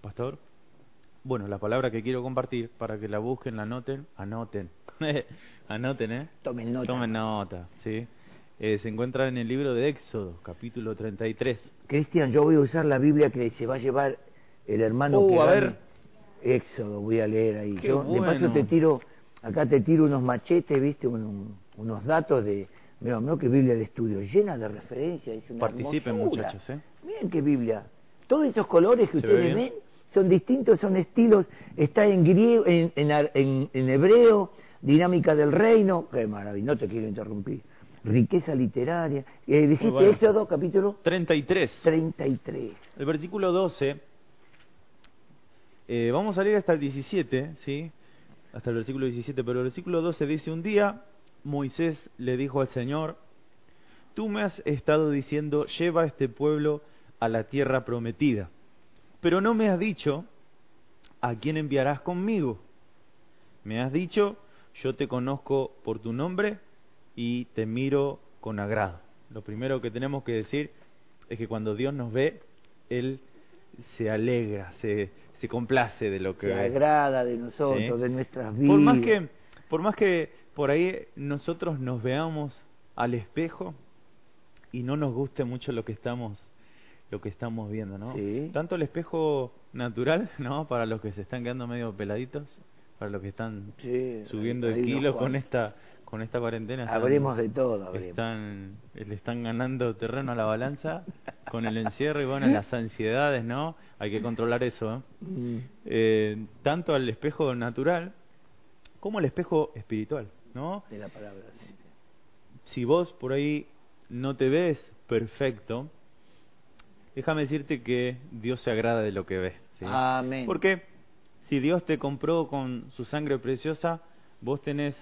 pastor. Bueno, la palabra que quiero compartir para que la busquen, la anoten, anoten, anoten, ¿eh? Tomen nota. Tomen nota, sí. Eh, se encuentra en el libro de Éxodo, capítulo 33. Cristian, yo voy a usar la Biblia que se va a llevar el hermano Uh, que a ver. Éxodo, voy a leer ahí. Qué Yo, De paso bueno. te tiro, acá te tiro unos machetes, viste, Un- un- unos datos de... Mira, no que Biblia de estudio, llena de referencias. Es una Participen, hermosura. muchachos, ¿eh? Miren qué Biblia. Todos esos colores que ¿Se ve ustedes ven son distintos, son estilos. Está en griego, en, hebreo, dinámica del reino. Qué maravilla, no te quiero interrumpir. Riqueza literaria. Eh, dijiste bueno. Éxodo, capítulo 33. 33. El versículo 12, eh, vamos a leer hasta el 17, ¿sí? Hasta el versículo 17, pero el versículo 12 dice, un día Moisés le dijo al Señor, tú me has estado diciendo, lleva a este pueblo a la tierra prometida, pero no me has dicho a quién enviarás conmigo. Me has dicho, yo te conozco por tu nombre y te miro con agrado. Lo primero que tenemos que decir es que cuando Dios nos ve, Él se alegra, se, se complace de lo que Se agrada de nosotros, Sí. de nuestras vidas. Por más que, por más que por ahí nosotros nos veamos al espejo y no nos guste mucho lo que estamos, lo que estamos viendo, ¿no? Sí. Tanto el espejo natural, ¿no? Para los que se están quedando medio peladitos, para los que están Sí, subiendo de nos kilo con esta, con esta cuarentena. están- Habremos de todo, habremos. están, le están ganando terreno a la balanza con el encierro y bueno, las ansiedades, ¿no? Hay que controlar eso, ¿eh? Mm. Eh, tanto al espejo natural como al espejo espiritual, ¿no? De la palabra. Si vos por ahí no te ves perfecto, déjame decirte que Dios se agrada de lo que ves. ¿sí? Amén. Porque si Dios te compró con su sangre preciosa, vos tenés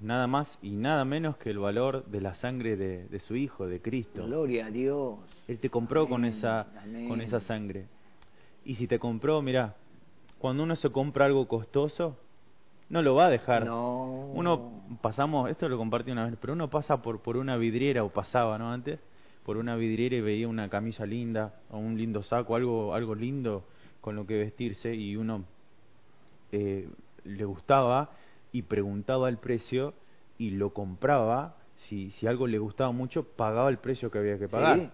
nada más y nada menos que el valor de la sangre de, de su Hijo, de Cristo. Gloria a Dios. Él te compró con esa amén. con esa sangre. Y si te compró, mira, cuando uno se compra algo costoso, no lo va a dejar. No. Uno pasamos, esto lo compartí una vez, pero uno pasa por por una vidriera o pasaba, ¿no? Antes por una vidriera y veía una camisa linda o un lindo saco, algo algo lindo con lo que vestirse y uno eh, le gustaba y preguntaba el precio y lo compraba. Si, si algo le gustaba mucho, pagaba el precio que había que pagar. Sí.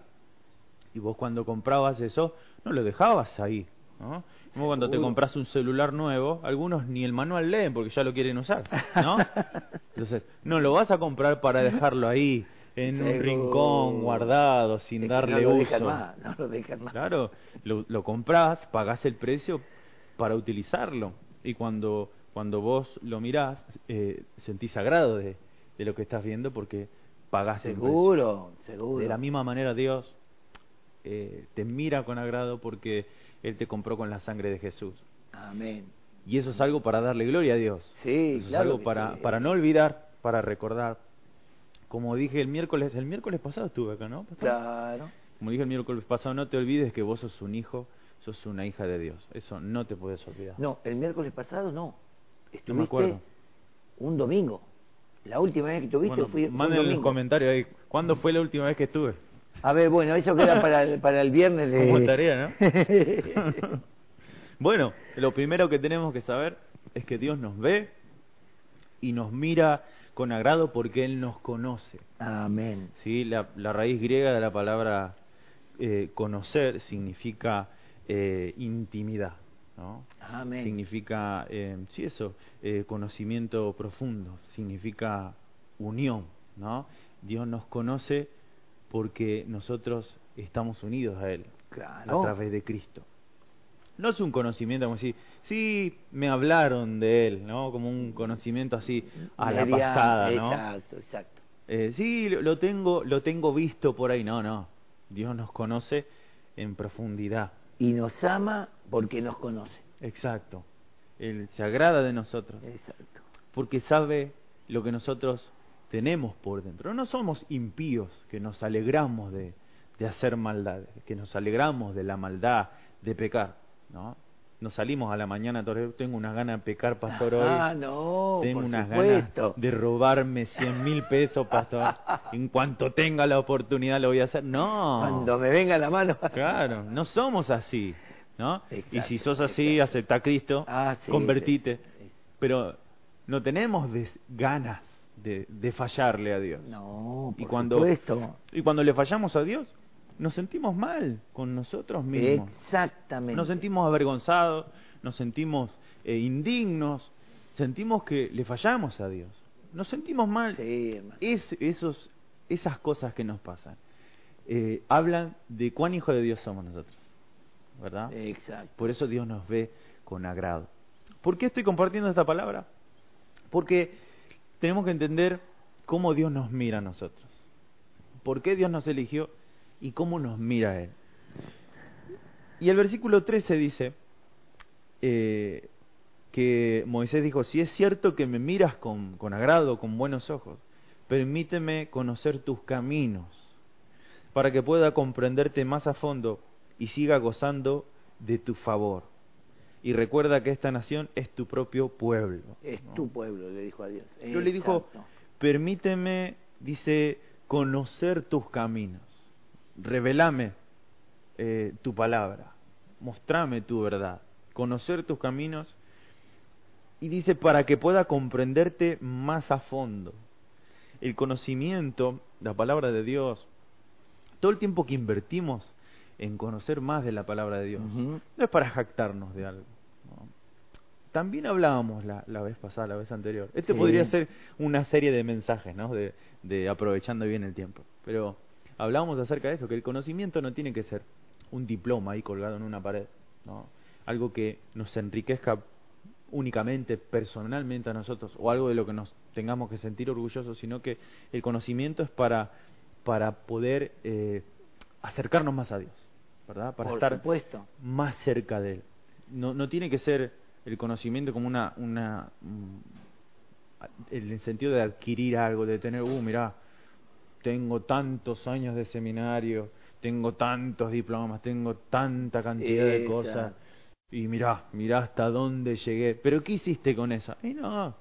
Y vos cuando comprabas eso, no lo dejabas ahí. ¿no? Como cuando te compras un celular nuevo, algunos ni el manual leen porque ya lo quieren usar. ¿no? Entonces, no lo vas a comprar para dejarlo ahí, en un Seguro. rincón, guardado, sin Es que darle no lo uso. dejan más, no lo dejan más. Claro, lo, lo compras, pagás el precio para utilizarlo. Y cuando, cuando vos lo mirás, eh, sentís agrado de, de lo que estás viendo porque pagaste el precio. Seguro, seguro. De la misma manera Dios eh, te mira con agrado porque Él te compró con la sangre de Jesús. Amén. Y eso es algo para darle gloria a Dios. Sí, Eso claro es algo para, sí. para no olvidar, para recordar. Como dije el miércoles, el miércoles pasado estuve acá, ¿no? Claro. Como dije el miércoles pasado, no te olvides que vos sos un hijo, sos una hija de Dios. Eso no te puedes olvidar. No, el miércoles pasado no. Estuviste No me acuerdo. un domingo. La última vez que tuviste Bueno, fue un manden en los domingo. comentarios ahí, ¿cuándo fue la última vez que estuve? A ver, bueno, eso queda para el, para el viernes de... Como tarea, ¿no? bueno, lo primero que tenemos que saber es que Dios nos ve y nos mira con agrado porque Él nos conoce. Amén. ¿sí? La, la raíz griega de la palabra eh, conocer significa eh, intimidad. ¿no? Amén. Significa, eh, sí, eso, conocimiento profundo, significa unión. ¿no? Dios nos conoce porque nosotros estamos unidos a Él Claro. a través de Cristo. No es un conocimiento como si, sí, me hablaron de Él, ¿no? Como un conocimiento así a la pasada, ¿no? Exacto, exacto. Eh, sí, lo tengo, lo tengo visto por ahí. No, no. Dios nos conoce en profundidad. Y nos ama porque nos conoce. Exacto. Él se agrada de nosotros Exacto. porque sabe lo que nosotros tenemos por dentro. No somos impíos que nos alegramos de, de hacer maldades, que nos alegramos de la maldad, de pecar. ¿No? Nos salimos a la mañana, tengo unas ganas de pecar, pastor, hoy. Ah, no, Tengo por unas supuesto. ganas de robarme cien mil pesos, pastor. En cuanto tenga la oportunidad lo voy a hacer. No. Cuando me venga la mano. Claro, no somos así. ¿no? y si sos así, acepta a Cristo, Ah, sí, convertite. Pero no tenemos des- ganas de, de fallarle a Dios. No, por y cuando supuesto. y cuando le fallamos a Dios, nos sentimos mal con nosotros mismos. Exactamente. Nos sentimos avergonzados, nos sentimos eh, indignos, sentimos que le fallamos a Dios. Nos sentimos mal. Sí, hermano. Es, esos, esas cosas que nos pasan eh, hablan de cuán hijo de Dios somos nosotros. ¿Verdad? Exacto. Por eso Dios nos ve con agrado. ¿Por qué estoy compartiendo esta palabra? Porque tenemos que entender cómo Dios nos mira a nosotros. ¿Por qué Dios nos eligió y cómo nos mira Él? Y el versículo 13 dice eh, que Moisés dijo, si es cierto que me miras con, con agrado, con buenos ojos, permíteme conocer tus caminos para que pueda comprenderte más a fondo y siga gozando de tu favor. Y recuerda que esta nación es tu propio pueblo. Es ¿no? tu pueblo, le dijo a Dios. Pero le dijo, permíteme, dice, conocer tus caminos, revelame eh, tu palabra, mostrame tu verdad, conocer tus caminos, y dice, para que pueda comprenderte más a fondo. El conocimiento, la palabra de Dios, todo el tiempo que invertimos en conocer más de la palabra de Dios, no es para jactarnos de algo. ¿no? También hablábamos la, la vez pasada, la vez anterior. Este Sí. podría ser una serie de mensajes, ¿no? De, de aprovechando bien el tiempo. Pero hablábamos acerca de eso, que el conocimiento no tiene que ser un diploma ahí colgado en una pared, ¿no? Algo que nos enriquezca únicamente, personalmente a nosotros, o algo de lo que nos tengamos que sentir orgullosos, sino que el conocimiento es para, para poder eh, acercarnos más a Dios, ¿verdad? Para Por estar supuesto. más cerca de él. No, no tiene que ser el conocimiento como una, una mm, el sentido de adquirir algo, de tener, uh, mirá, tengo tantos años de seminario, tengo tantos diplomas, tengo tanta cantidad de cosas, y mirá, mirá hasta dónde llegué. Pero ¿qué hiciste con eso? Y no,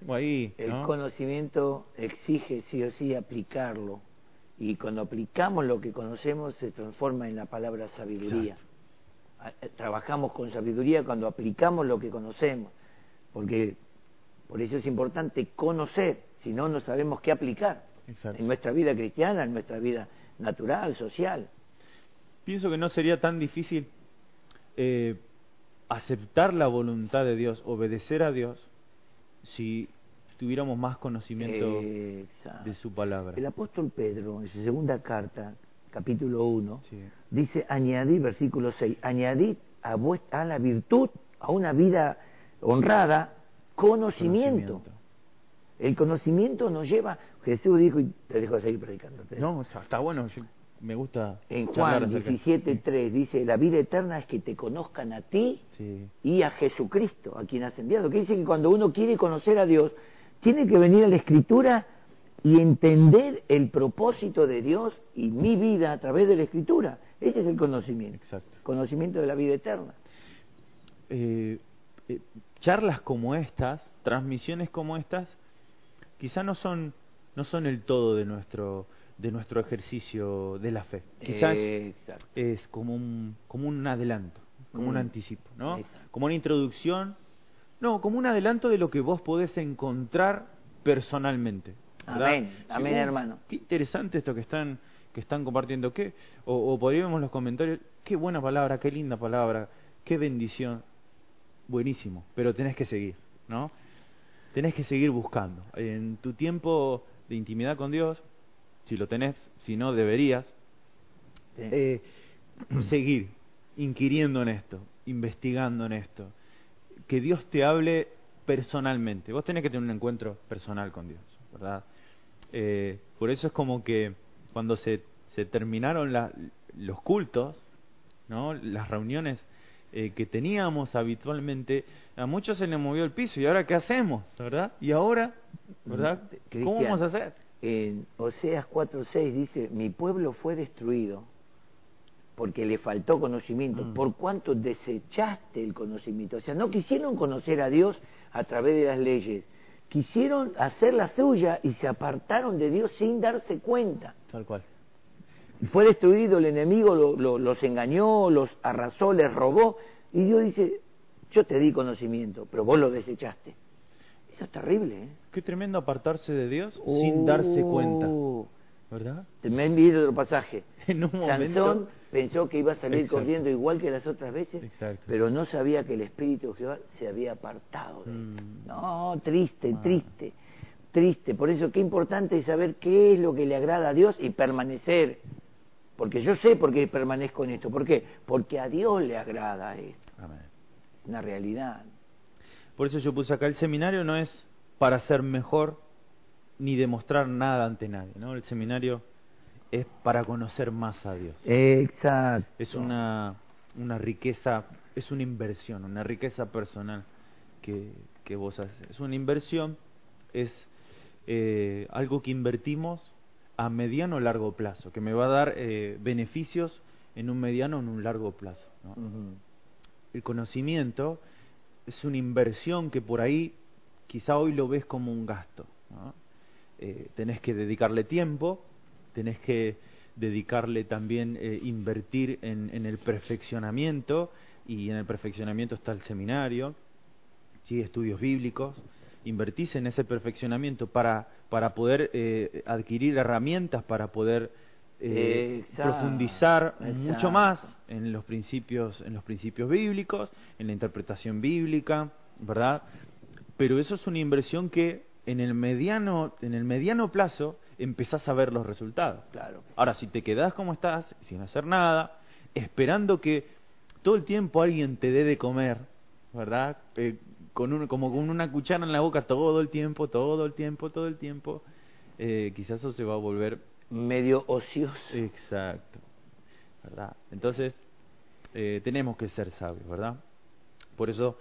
tengo ahí, El ¿no? conocimiento exige sí o sí aplicarlo. Y cuando aplicamos lo que conocemos se transforma en la palabra sabiduría. Eh, Trabajamos con sabiduría cuando aplicamos lo que conocemos. Porque por eso es importante conocer, si no, no sabemos qué aplicar. Exacto. En nuestra vida cristiana, en nuestra vida natural, social. Pienso que no sería tan difícil eh, aceptar la voluntad de Dios, obedecer a Dios, si tuviéramos más conocimiento exacto. de su palabra. El apóstol Pedro, en su segunda carta, capítulo 1, Sí. dice, añadid, versículo 6, añadid a la virtud, a una vida honrada, conocimiento. El conocimiento nos lleva, Jesús dijo, y te dejo seguir predicando. No, está, bueno, yo- me gusta En Juan acerca- 17.3 dice, la vida eterna es que te conozcan a ti Sí, y a Jesucristo, a quien has enviado. Que dice que cuando uno quiere conocer a Dios, tiene que venir a la Escritura y entender el propósito de Dios y mi vida a través de la Escritura. Ese es el conocimiento. exacto. Conocimiento de la vida eterna. Eh, eh, charlas como estas, transmisiones como estas, quizá no son no son el todo de nuestro de nuestro ejercicio de la fe. Quizás Exacto. es como un como un adelanto, como un Mm. anticipo, ¿no? Exacto. Como una introducción, no, como un adelanto de lo que vos podés encontrar personalmente. ¿verdad? Amén, amén, hermano. Qué interesante esto que están que están compartiendo, qué o, o podríamos los comentarios, qué buena palabra, qué linda palabra, qué bendición. Buenísimo, pero tenés que seguir, ¿no? Tenés que seguir buscando. En tu tiempo de intimidad con Dios, si lo tenés, si no deberías, eh, seguir inquiriendo en esto, investigando en esto, que Dios te hable personalmente. Vos tenés que tener un encuentro personal con Dios, ¿verdad? Eh, por eso es como que cuando se, terminaron los cultos, ¿no? las reuniones eh, que teníamos habitualmente, a muchos se les movió el piso. ¿Y ahora qué hacemos? ¿Verdad? ¿Y ahora? ¿Verdad? Mm, ¿Cómo vamos a hacer? En Oseas 4.6 dice, mi pueblo fue destruido porque le faltó conocimiento, Mm. por cuanto desechaste el conocimiento. O sea, no quisieron conocer a Dios a través de las leyes, quisieron hacer la suya y se apartaron de Dios sin darse cuenta. Tal cual. Fue destruido, el enemigo los engañó, los arrasó, les robó. Y Dios dice, yo te di conocimiento, pero vos lo desechaste. Eso es terrible. ¿eh? Qué tremendo apartarse de Dios sin darse cuenta. ¿Verdad? Me han leído otro pasaje. En un Sansón pensó que iba a salir corriendo igual que las otras veces, pero no sabía que el Espíritu de Jehová se había apartado de él. Mm. No, triste, ah. triste, triste. Por eso qué importante es saber qué es lo que le agrada a Dios y permanecer. Porque yo sé por qué permanezco en esto. ¿Por qué? Porque a Dios le agrada esto. Es una realidad. Por eso yo puse acá el seminario no es para ser mejor ni demostrar nada ante nadie, ¿no? El seminario es para conocer más a Dios. Exacto. Es una, una riqueza, es una inversión, una riqueza personal que, que vos haces. Es una inversión, es eh, algo que invertimos a mediano o largo plazo, que me va a dar eh, beneficios en un mediano o en un largo plazo. El conocimiento es una inversión que por ahí quizá hoy lo ves como un gasto. Eh, tenés que dedicarle tiempo, tenés que dedicarle también, eh, invertir en, en, el perfeccionamiento, y en el perfeccionamiento está el seminario, ¿sí? estudios bíblicos, invertís en ese perfeccionamiento para, para poder eh, adquirir herramientas, para poder eh, profundizar mucho más en los principios, en los principios bíblicos, en la interpretación bíblica, ¿verdad? Pero eso es una inversión que en el mediano, en el mediano plazo empezás a ver los resultados. Claro. Ahora, si te quedás como estás, sin hacer nada, esperando que todo el tiempo alguien te dé de comer, ¿verdad? Eh, con un, como con una cuchara en la boca todo el tiempo, todo el tiempo, todo el tiempo, eh, quizás eso se va a volver medio ocioso. Exacto, ¿verdad? Entonces eh, tenemos que ser sabios, ¿verdad? Por eso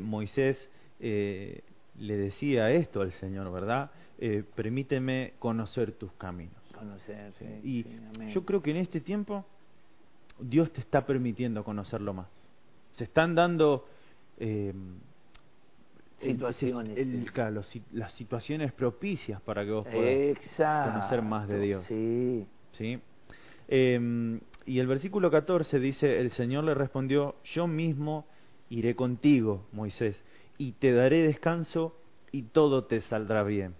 Moisés le decía esto al Señor, ¿verdad? Eh, permíteme conocer tus caminos. Conocer, y yo creo que en este tiempo Dios te está permitiendo conocerlo más. Se están dando eh, situaciones. claro, las situaciones propicias para que vos puedas conocer más de Dios. Sí. ¿Sí? Em, y el versículo 14 dice, el Señor le respondió, yo mismo iré contigo, Moisés, y te daré descanso y todo te saldrá bien.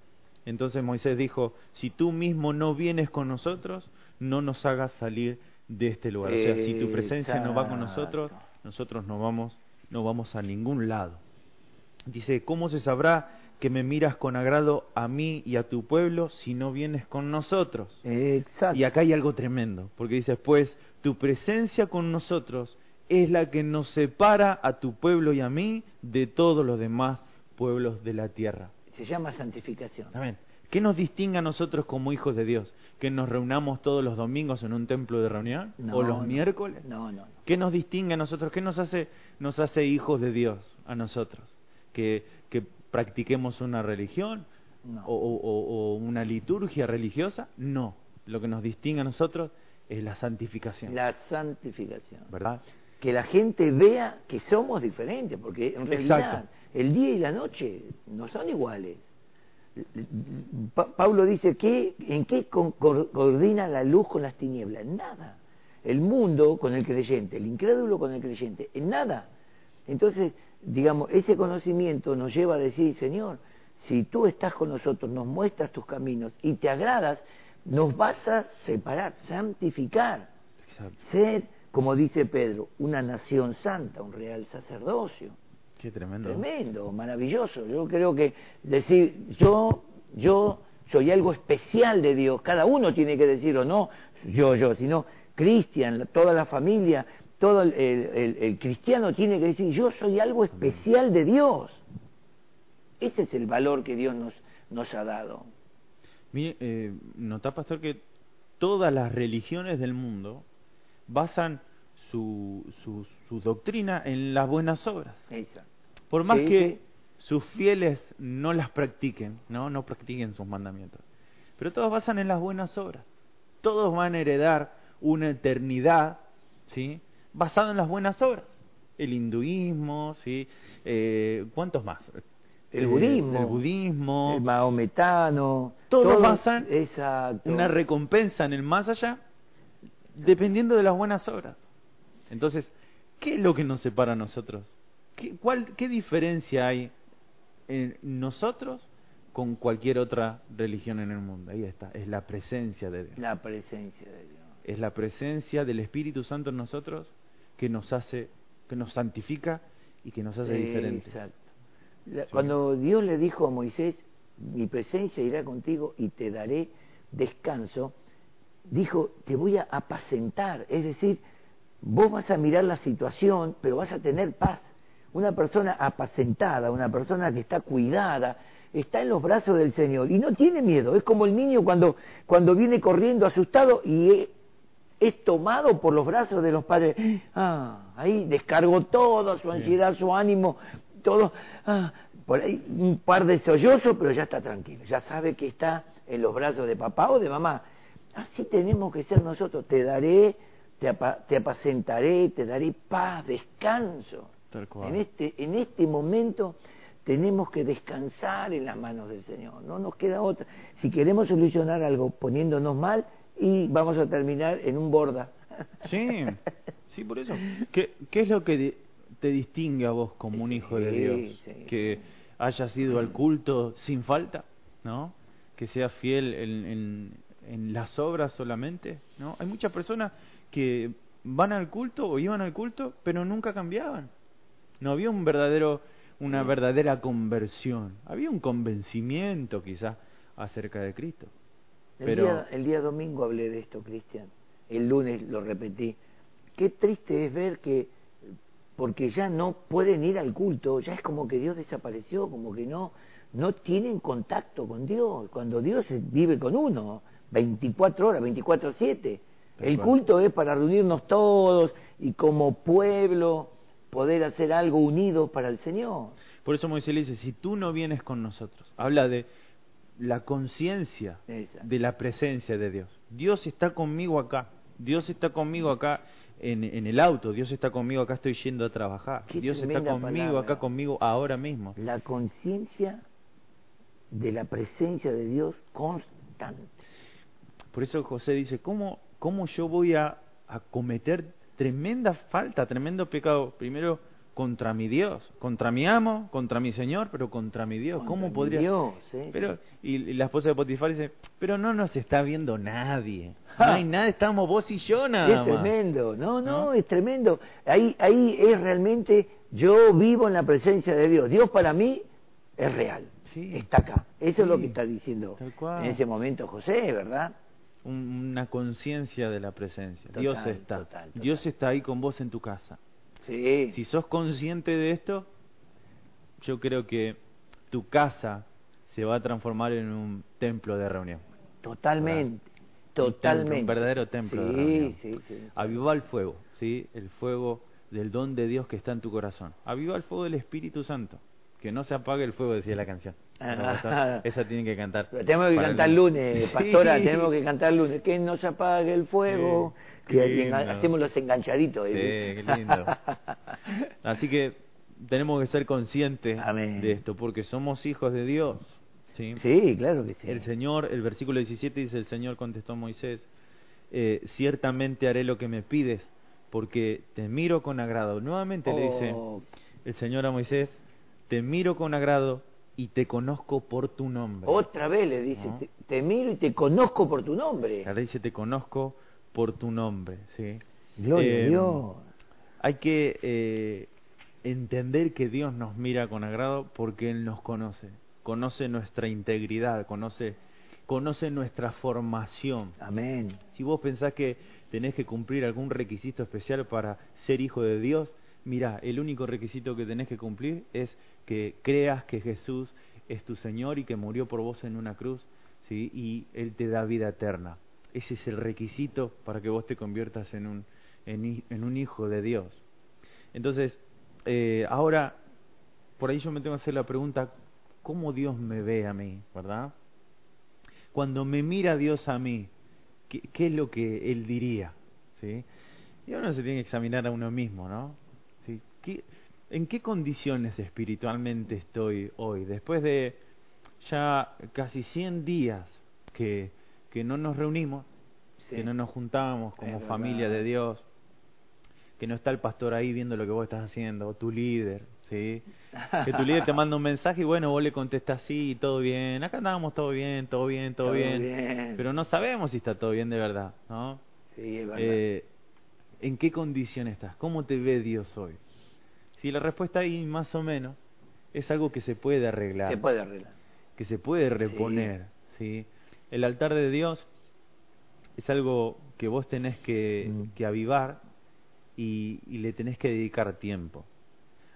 Entonces Moisés dijo, si tú mismo no vienes con nosotros, no nos hagas salir de este lugar. O sea, si tu presencia no va con nosotros, nosotros no vamos, no vamos a ningún lado. Dice, ¿cómo se sabrá que me miras con agrado a mí y a tu pueblo si no vienes con nosotros? Exacto. Y acá hay algo tremendo, porque dice, pues tu presencia con nosotros es la que nos separa a tu pueblo y a mí de todos los demás pueblos de la tierra. Se llama santificación. Amén. ¿Qué nos distingue a nosotros como hijos de Dios? ¿Que nos reunamos todos los domingos en un templo de reunión? ¿O los miércoles? No, no, ¿Qué nos distingue a nosotros? ¿Qué nos hace, nos hace hijos de Dios a nosotros? ¿Que, que practiquemos una religión? O, o, una liturgia religiosa? No. Lo que nos distingue a nosotros es la santificación. La santificación. ¿Verdad? que la gente vea que somos diferentes, porque en realidad el día y la noche no son iguales. Pablo dice que en qué coordina la luz con las tinieblas, nada. El mundo con el creyente, el incrédulo con el creyente, en nada. Entonces, digamos, ese conocimiento nos lleva a decir, Señor, si tú estás con nosotros, nos muestras tus caminos y te agradas, nos vas a separar, santificar, ser como dice Pedro, una nación santa, un real sacerdocio. Qué tremendo. Tremendo, maravilloso. Yo creo que decir, yo, yo soy algo especial de Dios, cada uno tiene que decirlo, no yo, yo, sino Cristian, toda la familia, todo el, cristiano tiene que decir, yo soy algo especial de Dios. Ese es el valor que Dios nos, nos ha dado. Mire, eh, nota, pastor, que todas las religiones del mundo basan su, su, doctrina en las buenas obras. Por más que sus fieles no las practiquen, ¿no? no practiquen sus mandamientos. Pero todos basan en las buenas obras. Todos van a heredar una eternidad, ¿sí? Basado en las buenas obras. El hinduismo, ¿sí? Eh, ¿Cuántos más? El budismo. El budismo. El maometano. Todos basan una recompensa en el más allá dependiendo de las buenas obras. Entonces, ¿qué es lo que nos separa a nosotros? ¿Qué, cuál, ¿Qué diferencia hay en nosotros con cualquier otra religión en el mundo? Ahí está, es la presencia de Dios. La presencia de Dios. Es la presencia del Espíritu Santo en nosotros que nos hace, que nos santifica y que nos hace diferentes. Exacto. Cuando Dios le dijo a Moisés, mi presencia irá contigo y te daré descanso, dijo, te voy a apacentar, es decir, vos vas a mirar la situación, pero vas a tener paz. Una persona apacentada, una persona que está cuidada, está en los brazos del Señor y no tiene miedo. Es como el niño cuando, cuando viene corriendo asustado y es, tomado por los brazos de los padres. Ah, ahí descargó todo, su ansiedad, su ánimo, todo. Ah, por ahí un par de sollozos, pero ya está tranquilo. Ya sabe que está en los brazos de papá o de mamá. Así tenemos que ser nosotros. Te daré, te, apacentaré, te daré paz, descanso. En este, en este momento tenemos que descansar en las manos del Señor. No nos queda otra. Si queremos solucionar algo poniéndonos mal, y vamos a terminar en un borda. Sí, sí, por eso. ¿Qué, qué es lo que te distingue a vos como un hijo de Dios? que hayas ido al culto sin falta, ¿no? Que seas fiel en, en las obras solamente, ¿no? Hay muchas personas que van al culto o iban al culto, pero nunca cambiaban. No había un verdadero, una verdadera conversión. Había un convencimiento quizás acerca de Cristo. El, pero... día, el día domingo hablé de esto, Cristian. El lunes lo repetí. Qué triste es ver que, porque ya no pueden ir al culto, ya es como que Dios desapareció, como que no, no tienen contacto con Dios, cuando Dios vive con uno. 24 horas, 24-7. El culto es para reunirnos todos y como pueblo poder hacer algo unido para el Señor. Por eso Moisés le dice, si tú no vienes con nosotros, habla de la conciencia de la presencia de Dios. Dios está conmigo acá, Dios está conmigo acá en, en el auto, Dios está conmigo acá, estoy yendo a trabajar, Dios está conmigo acá, conmigo ahora mismo. La conciencia de la presencia de Dios constante. Por eso José dice, ¿cómo, cómo yo voy a, cometer tremenda falta, tremendo pecado? Primero contra mi Dios, contra mi amo, contra mi Señor, pero contra mi Dios. ¿Cómo podría? Dios, pero y, la esposa de Potifar dice, pero no nos está viendo nadie. No hay nada, estamos vos y yo nada Es tremendo, no, no, es tremendo. Ahí, ahí es realmente, yo vivo en la presencia de Dios. Dios para mí es real, sí. está acá. Eso es lo que está diciendo en ese momento José, ¿verdad? una conciencia de la presencia. Dios está. Dios está ahí con vos en tu casa. Sí. Si sos consciente de esto, yo creo que tu casa se va a transformar en un templo de reunión. Totalmente. Totalmente. Un, verdadero templo de reunión. Sí, sí. Aviva el fuego, ¿sí? El fuego del don de Dios que está en tu corazón. Aviva el fuego del Espíritu Santo. Que no se apague el fuego, decía la canción. esa tiene que cantar. tenemos que cantar el lunes, pastora, tenemos que cantar el lunes. Que no se apague el fuego. Que hacemos los enganchaditos. Sí, qué lindo. Así que tenemos que ser conscientes de esto, porque somos hijos de Dios. ¿sí? sí, claro que sí. El Señor, el versículo 17 dice, el Señor contestó a Moisés, eh, ciertamente haré lo que me pides, porque te miro con agrado. Nuevamente le dice oh. el Señor a Moisés, te miro con agrado y te conozco por tu nombre. Otra vez le dice, te, miro y te conozco por tu nombre. Ahora dice, te conozco por tu nombre, ¿sí? Gloria a em, Dios. Hay que eh, entender que Dios nos mira con agrado porque Él nos conoce, conoce nuestra integridad, conoce, conoce nuestra formación. Amén. Si vos pensás que tenés que cumplir algún requisito especial para ser hijo de Dios, mira, el único requisito que tenés que cumplir es que creas que Jesús es tu Señor y que murió por vos en una cruz, ¿sí? y Él te da vida eterna. Ese es el requisito para que vos te conviertas en un, en, un hijo de Dios. Entonces, eh, ahora, por ahí yo me tengo que hacer la pregunta, ¿cómo Dios me ve a mí? ¿Verdad? Cuando me mira Dios a mí, ¿qué, es lo que Él diría? ¿Sí? Y uno se tiene que examinar a uno mismo, ¿no? ¿Sí? ¿Qué, ¿En qué condiciones espiritualmente estoy hoy? Después de ya casi 100 días que, que no nos reunimos, sí. que no nos juntamos Es como verdad. familia de Dios, que no está el pastor ahí viendo lo que vos estás haciendo, o tu líder, ¿sí? Que tu líder te manda un mensaje y bueno, vos le contestás sí, todo bien, acá andamos todo bien, todo bien, todo, Todo bien, bien. pero no sabemos si está todo bien de verdad, ¿no? Sí, es verdad. Eh, ¿En qué condición estás? ¿Cómo te ve Dios hoy? Si la respuesta ahí más o menos es algo que se puede arreglar, Se puede arreglar. que se puede reponer, ¿sí? El altar de Dios es algo que vos tenés que, Mm. que avivar y, y le tenés que dedicar tiempo.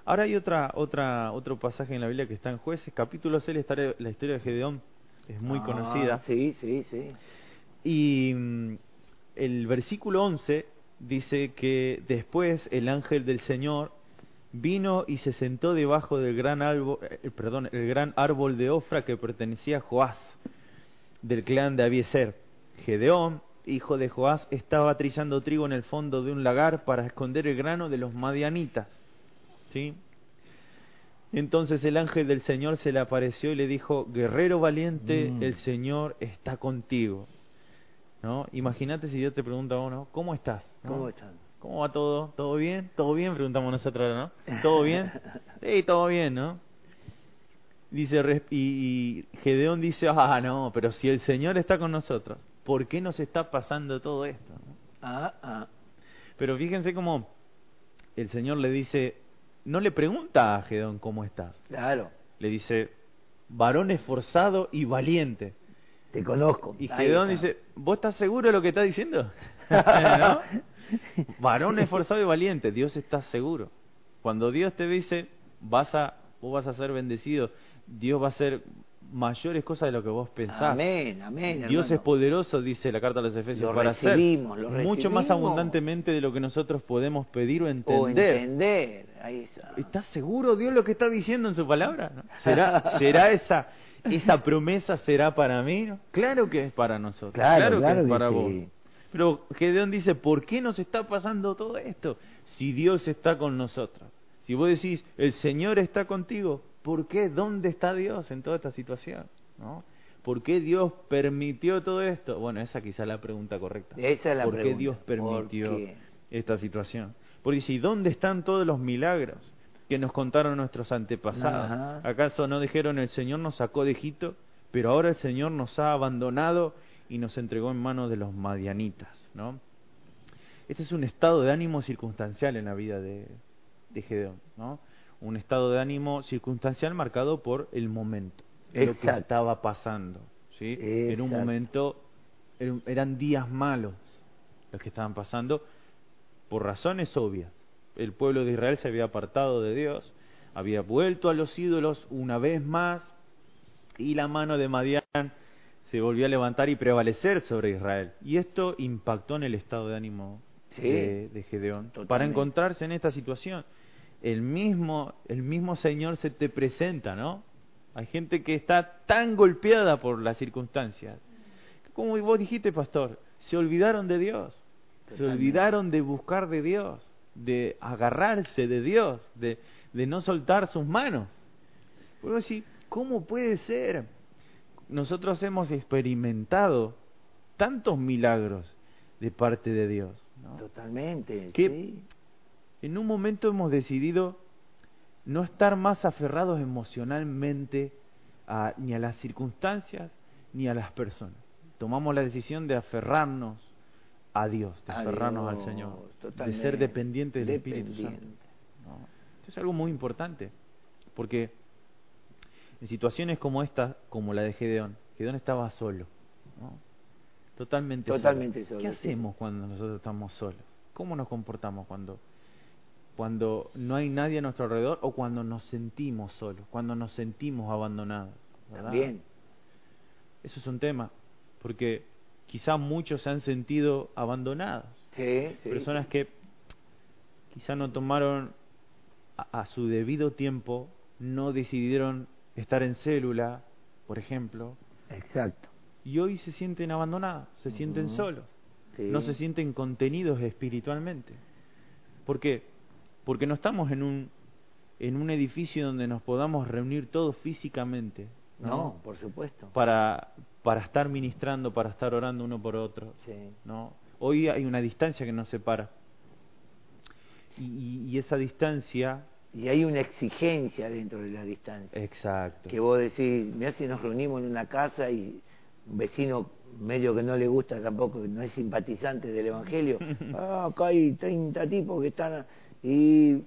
Ahora hay otra, otra, otro pasaje en la Biblia que está en Jueces, capítulo 6, la historia, la historia de Gedeón es muy Ah, conocida. Sí, sí, sí. Y mm, el versículo 11 dice que después el ángel del Señor vino y se sentó debajo del gran árbol, eh, perdón, el gran árbol de Ofra que pertenecía a Joás, del clan de Abieser. Gedeón, hijo de Joás, estaba trillando trigo en el fondo de un lagar para esconder el grano de los madianitas. ¿Sí? Entonces el ángel del Señor se le apareció y le dijo, guerrero valiente, Mm. el Señor está contigo. ¿No? Imagínate si Dios te pregunta a uno, ¿cómo estás? ¿Cómo están? ¿Cómo va todo? ¿Todo bien? ¿Todo bien? Preguntamos nosotros, ¿no? ¿Todo bien? Sí, todo bien, ¿no? Dice, y, y Gedeón dice, ah, no, pero si el Señor está con nosotros, ¿por qué nos está pasando todo esto? Ah, ah. Pero fíjense cómo el Señor le dice, no le pregunta a Gedeón cómo estás, Claro. le dice, varón esforzado y valiente. Te conozco. Y Gedeón dice, ¿vos estás seguro de lo que está diciendo? ¿No? Varón esforzado y valiente, Dios está seguro. Cuando Dios te dice, vas a, vos vas a ser bendecido, Dios va a hacer mayores cosas de lo que vos pensás. Amén, amén. Dios hermano. es poderoso, dice la carta a los Efesios, Lo para hacer mucho más abundantemente de lo que nosotros podemos pedir o O entender. entender. Ahí está. ¿Estás seguro Dios lo que está diciendo en su palabra? ¿no? ¿Será, será esa, esa promesa será para mí? ¿no? Claro que es para nosotros. Claro, que claro es para vos. Pero Gedeón dice, ¿por qué nos está pasando todo esto? Si Dios está con nosotros. Si vos decís, el Señor está contigo, ¿por qué? ¿Dónde está Dios en toda esta situación? ¿No? ¿Por qué Dios permitió todo esto? Bueno, esa quizá es la pregunta correcta. Esa es la ¿Por qué. Dios ¿Por permitió qué? esta situación? Porque si, ¿dónde están todos los milagros que nos contaron nuestros antepasados? Ajá. ¿Acaso no dijeron el Señor nos sacó de Egipto, pero ahora el Señor nos ha abandonado y nos entregó en manos de los madianitas? ¿no? Este es un estado de ánimo circunstancial en la vida de, de Gedeón, ¿no? Un estado de ánimo circunstancial marcado por el momento, lo que estaba pasando, ¿sí? En un momento er- eran días malos los que estaban pasando por razones obvias. El pueblo de Israel se había apartado de Dios, había vuelto a los ídolos una vez más y la mano de Madián se volvió a levantar y prevalecer sobre Israel. Y esto impactó en el estado de ánimo Sí, de, de Gedeón. Para encontrarse en esta situación, el mismo, el mismo Señor se te presenta, ¿no? Hay gente que está tan golpeada por las circunstancias. Como vos dijiste, pastor, se olvidaron de Dios. Se olvidaron de buscar de Dios, de agarrarse de Dios, de, de no soltar sus manos. Puedo decir, ¿cómo puede ser? Nosotros hemos experimentado tantos milagros de parte de Dios. ¿no? Totalmente. Sí. En un momento hemos decidido no estar más aferrados emocionalmente a- ni a las circunstancias ni a las personas. Tomamos la decisión de aferrarnos a Dios, de A aferrarnos Dios, al Señor, de ser dependientes del Espíritu Santo. ¿no? Esto es algo muy importante, porque en situaciones como esta, como la de Gedeón, Gedeón estaba solo, ¿no? totalmente, Totalmente solo, ¿Qué hacemos cuando nosotros estamos solos? ¿Cómo nos comportamos cuando, cuando no hay nadie a nuestro alrededor o cuando nos sentimos solos, cuando nos sentimos abandonados? ¿verdad? También. Eso es un tema, porque quizá muchos se han sentido abandonados Sí, sí. personas que quizá no tomaron a, a su debido tiempo, no decidieron estar en célula, por ejemplo, Exacto. y hoy se sienten abandonados, se sienten solos, no se sienten contenidos espiritualmente. ¿Por qué? Porque no estamos en un en un edificio donde nos podamos reunir todos físicamente No, por supuesto. Para, para estar ministrando, para estar orando uno por otro. Sí. ¿no? Hoy hay una distancia que nos separa. Y, y- y esa distancia, Y hay una exigencia dentro de la distancia. exacto. Que vos decís, mirá si nos reunimos en una casa y un vecino medio que no le gusta tampoco, no es simpatizante del Evangelio, ah, acá hay 30 tipos que están... Y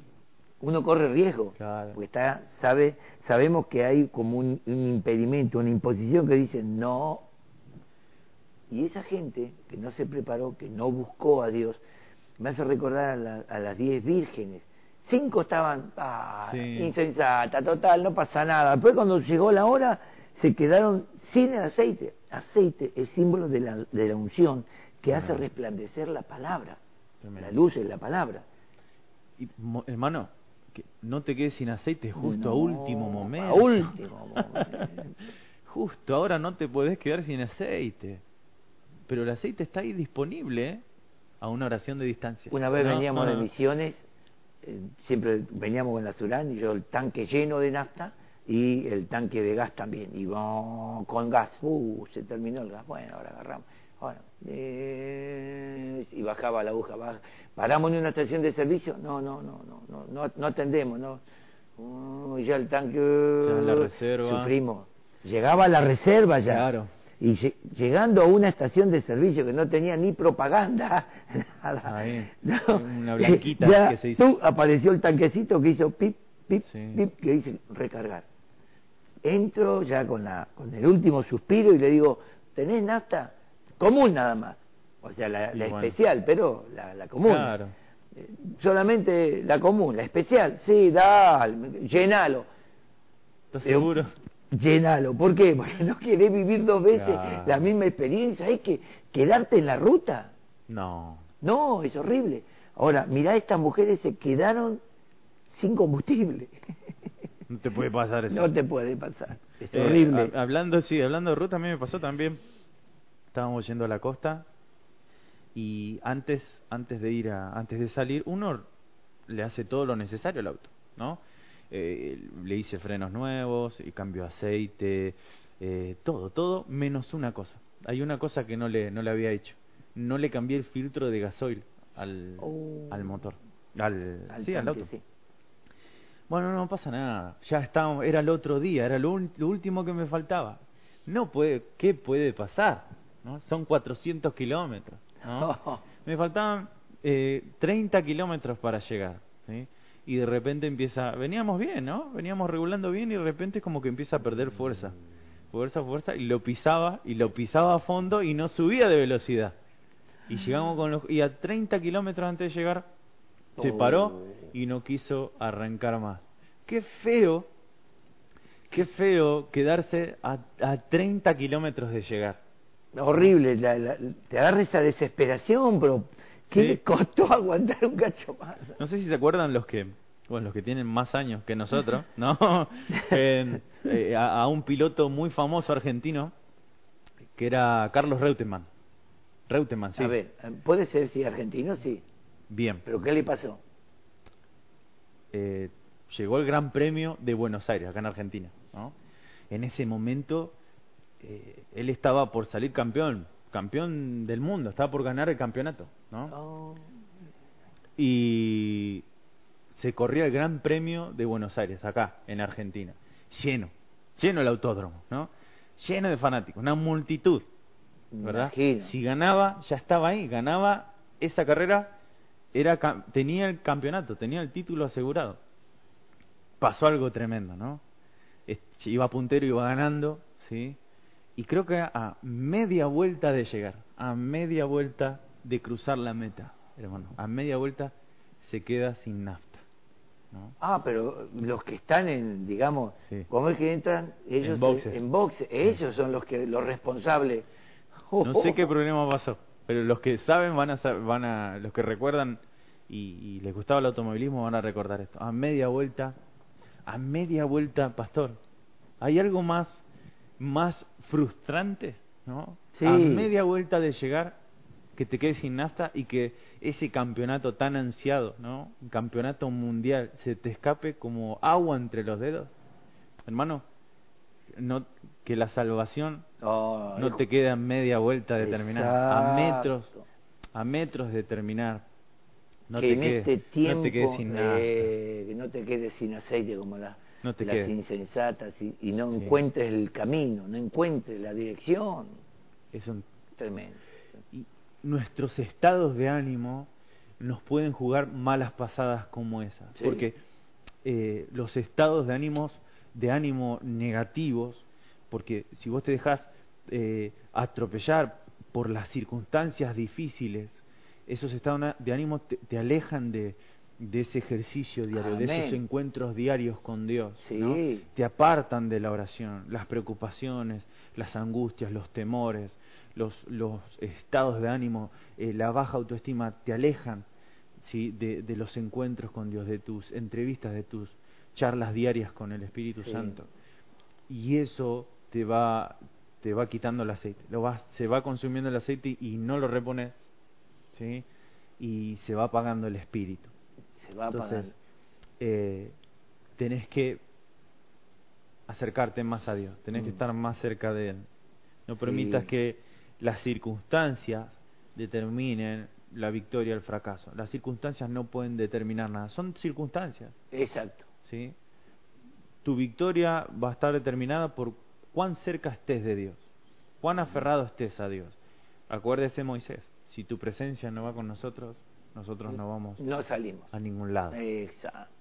uno corre riesgo, Claro. porque está, sabe, sabemos que hay como un, un impedimento, una imposición que dice no. Y esa gente que no se preparó, que no buscó a Dios, me hace recordar a, la- a las diez vírgenes. Cinco estaban, ah, Sí. insensata, total, no pasa nada. Después cuando llegó la hora, se quedaron sin el aceite. Aceite es símbolo de la, de la unción que hace resplandecer la palabra. La luz es la palabra. Y, mo- hermano, que no te quedes sin aceite justo a último momento. A último momento. Justo ahora no te podés quedar sin aceite. Pero el aceite está ahí disponible ¿eh? a una oración de distancia. Una vez No, veníamos no, de misiones, eh, siempre veníamos con la Surán y yo el tanque lleno de nafta y el tanque de gas también. Y vamos con gas, uh, se terminó el gas, bueno, ahora agarramos. Bueno, eh, y bajaba la aguja, baja. paramos en una estación de servicio, no, no, no, no, no, no, no atendemos, no. Uh, ya el tanque, Ya la reserva. sufrimos. Llegaba a la reserva ya. Claro. Y lle- llegando a una estación de servicio que no tenía ni propaganda, nada. Ahí, No, una blanquita ya que se hizo. tú apareció el tanquecito que hizo pip, pip, Sí. pip, que dice recargar. Entro ya con, la, con el último suspiro y le digo, ¿tenés nafta? Común nada más. O sea, la, la bueno. especial, pero la, la común. Claro. Eh, Solamente la común, la especial. Sí, dale, llenalo. ¿Estás seguro? Llenalo. ¿Por qué? Porque no querés vivir dos veces Claro. la misma experiencia. Hay que quedarte en la ruta. No. No, es horrible. Ahora, mirá, estas mujeres se quedaron sin combustible. No te puede pasar eso. No te puede pasar. Es Eh, horrible. ha- hablando, sí, hablando de ruta, a mí me pasó también. Estábamos yendo a la costa y antes, antes de ir a, antes de salir, uno le hace todo lo necesario al auto, ¿no? Eh, le hice frenos nuevos y cambio de aceite, eh, todo, todo menos una cosa. Hay una cosa que no le, no le había hecho. No le cambié el filtro de gasoil al, Oh. al motor, al, Al sí, al auto. sí. Bueno, no pasa nada. Ya estábamos, era el otro día, era lo, lo último que me faltaba. No puede, ¿qué puede pasar? ¿No? Son 400 kilómetros. ¿no? Me faltaban eh, 30 kilómetros para llegar. ¿sí? Y de repente empieza, veníamos bien, ¿no? Veníamos regulando bien y de repente es como que empieza a perder fuerza. Fuerza, fuerza, y lo pisaba, y lo pisaba a fondo y no subía de velocidad. Y llegamos con los, y a 30 kilómetros antes de llegar, se paró y no quiso arrancar más. Qué feo, qué feo quedarse a, a 30 kilómetros de llegar. Horrible. la- la- te agarra esa desesperación, pero ¿qué Sí. le costó aguantar un cacho más? No sé si se acuerdan los que, bueno, los que tienen más años que nosotros, ¿no? Eh, a, a un piloto muy famoso argentino que era Carlos Reutemann. Reutemann, sí. A ver, puede ser, sí, argentino, sí. Bien. Pero ¿qué le pasó? eh, llegó el Gran Premio de Buenos Aires, acá en Argentina. ¿no? En ese momento, eh, él estaba por salir campeón, campeón del mundo, estaba por ganar el campeonato. ¿no? Oh. Y se corría el Gran Premio de Buenos Aires, acá, en Argentina. Lleno, lleno el autódromo, ¿no? Lleno de fanáticos, una multitud, ¿verdad? Imagino. Si ganaba, ya estaba ahí, ganaba esa carrera, era tenía el campeonato, tenía el título asegurado. Pasó algo tremendo, ¿no? Iba puntero, iba ganando, ¿sí? Y creo que a media vuelta de llegar, a media vuelta de cruzar la meta, hermano, a media vuelta se queda sin nafta, ¿no? Ah, pero los que están en, digamos, Sí. ¿cómo es que entran? Ellos En boxes. en ellos son los que los responsables. No sé qué problema pasó, pero los que saben van a, van a los que recuerdan y, y les gustaba el automovilismo van a recordar esto. A media vuelta, a media vuelta, pastor. ¿Hay algo más más frustrante, no? Sí. A media vuelta de llegar que te quedes sin nafta y que ese campeonato tan ansiado, ¿no? Un campeonato mundial se te escape como agua entre los dedos. Hermano, no, que la salvación Oh, no te queda media vuelta de terminar, a metros, a metros de terminar. No que te en quedes, este tiempo no te quedes sin eh, que no te quedes sin aceite como la- No te las quedes. insensatas y, y no Sí. encuentres el camino, no encuentres la dirección. Es un- Tremendo. y nuestros estados de ánimo nos pueden jugar malas pasadas como esa, Sí. porque eh, los estados de ánimos de ánimo negativos, porque si vos te dejas eh, atropellar por las circunstancias difíciles, esos estados de ánimo te, te alejan de, de ese ejercicio diario, de esos encuentros diarios con Dios. ¿no? Te apartan de la oración, las preocupaciones, las angustias, los temores, los, los estados de ánimo, eh, la baja autoestima, te alejan ¿sí? de, de los encuentros con Dios, de tus entrevistas, de tus charlas diarias con el Espíritu Sí. Santo. Y eso te va, te va quitando el aceite, lo vas, se va consumiendo el aceite y no lo repones, ¿sí? y se va apagando el espíritu. Se va Entonces, eh, tenés que acercarte más a Dios, tenés que Mm. estar más cerca de Él. No Sí. permitas que las circunstancias determinen la victoria o el fracaso. Las circunstancias no pueden determinar nada, son circunstancias. Exacto. ¿sí? Tu victoria va a estar determinada por cuán cerca estés de Dios, cuán aferrado estés a Dios. Acuérdese Moisés, si tu presencia no va con nosotros, nosotros no vamos No salimos. a ningún lado. Exacto.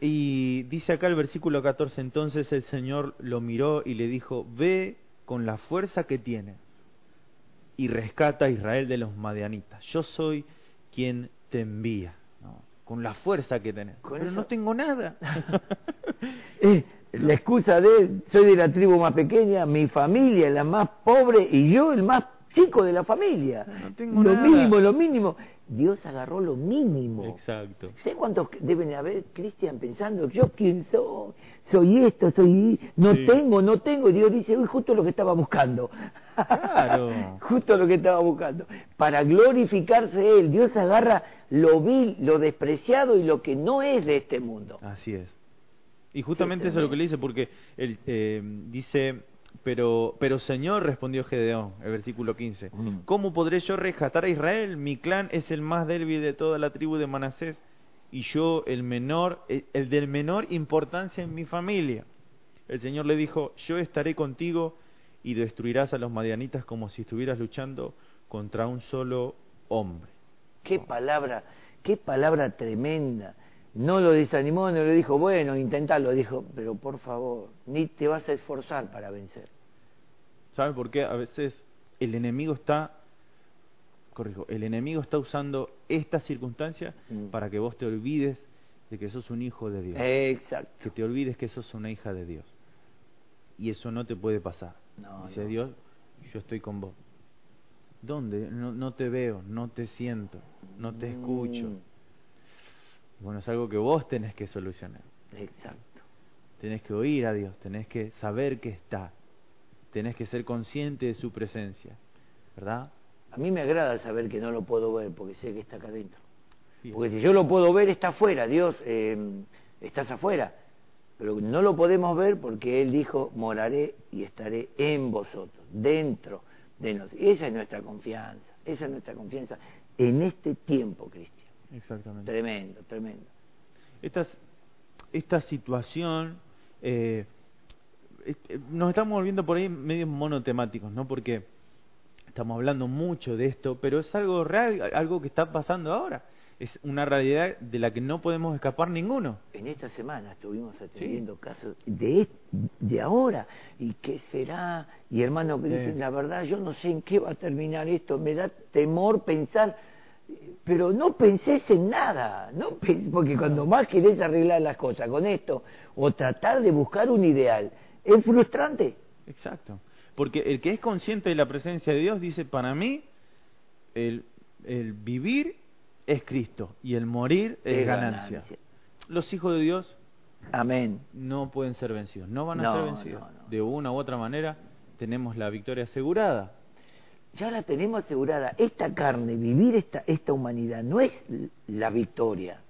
Y dice acá el versículo 14, entonces el Señor lo miró y le dijo, ve con la fuerza que tienes y rescata a Israel de los madianitas. Yo soy quien te envía, ¿no? con la fuerza que tenés. Con Pero eso- no tengo nada. Eh, la excusa de soy de la tribu más pequeña, mi familia es la más pobre y yo el más chico de la familia. No tengo lo nada. mínimo, lo mínimo. Dios agarró lo mínimo. Exacto. ¿Sé cuántos deben haber, Cristian, pensando, yo quién soy? Soy esto, soy... No Sí. tengo, no tengo. Y Dios dice, uy, justo lo que estaba buscando. Claro. justo lo que estaba buscando. Para glorificarse Él, Dios agarra lo vil, lo despreciado y lo que no es de este mundo. Así es. Y justamente eso es lo que le dice, porque él eh, dice, pero, pero Señor, respondió Gedeón, el versículo 15, Mm. ¿cómo podré yo rescatar a Israel? Mi clan es el más débil de toda la tribu de Manasés y yo el menor, eh, el del menor importancia en mi familia. El Señor le dijo, yo estaré contigo y destruirás a los madianitas como si estuvieras luchando contra un solo hombre. Qué palabra, qué palabra tremenda. No lo desanimó, no le dijo, bueno, intentalo, dijo, pero por favor, ni te vas a esforzar para vencer. ¿Sabe por qué? A veces el enemigo está, corrijo, el enemigo está usando esta circunstancia Mm. para que vos te olvides de que sos un hijo de Dios, Exacto. que te olvides que sos una hija de Dios. Y eso no te puede pasar. No, Dice no. Dios, yo estoy con vos. ¿Dónde? No, no te veo, no te siento, no te escucho. Bueno, es algo que vos tenés que solucionar. Exacto. Tenés que oír a Dios, tenés que saber que está, tenés que ser consciente de su presencia, ¿verdad? A mí me agrada saber que no lo puedo ver porque sé que está acá adentro. Sí. Porque si yo lo puedo ver, está afuera, Dios, eh, estás afuera. Pero no lo podemos ver porque Él dijo, moraré y estaré en vosotros, dentro de nosotros. Y esa es nuestra confianza, esa es nuestra confianza en este tiempo, Cristian. Exactamente. Tremendo, tremendo. Esta, esta situación, eh, eh, nos estamos volviendo por ahí medios monotemáticos, ¿no? Porque estamos hablando mucho de esto, pero es algo real, algo que está pasando ahora. Es una realidad de la que no podemos escapar ninguno. En esta semana estuvimos atendiendo casos de, de ahora. ¿Y qué será? Y hermanos que Sí. dicen, la verdad, yo no sé en qué va a terminar esto. Me da temor pensar, pero no pensés en nada. no Porque cuando más querés arreglar las cosas con esto, o tratar de buscar un ideal, es frustrante. Exacto. Porque el que es consciente de la presencia de Dios dice, para mí, el, el vivir es Cristo y el morir es, Es ganancia. ganancia. Los hijos de Dios Amén. no pueden ser vencidos, no van a No, ser vencidos. no, no. De una u otra manera tenemos la victoria asegurada. Ya la tenemos asegurada. Esta carne, vivir esta, esta humanidad, no es la victoria.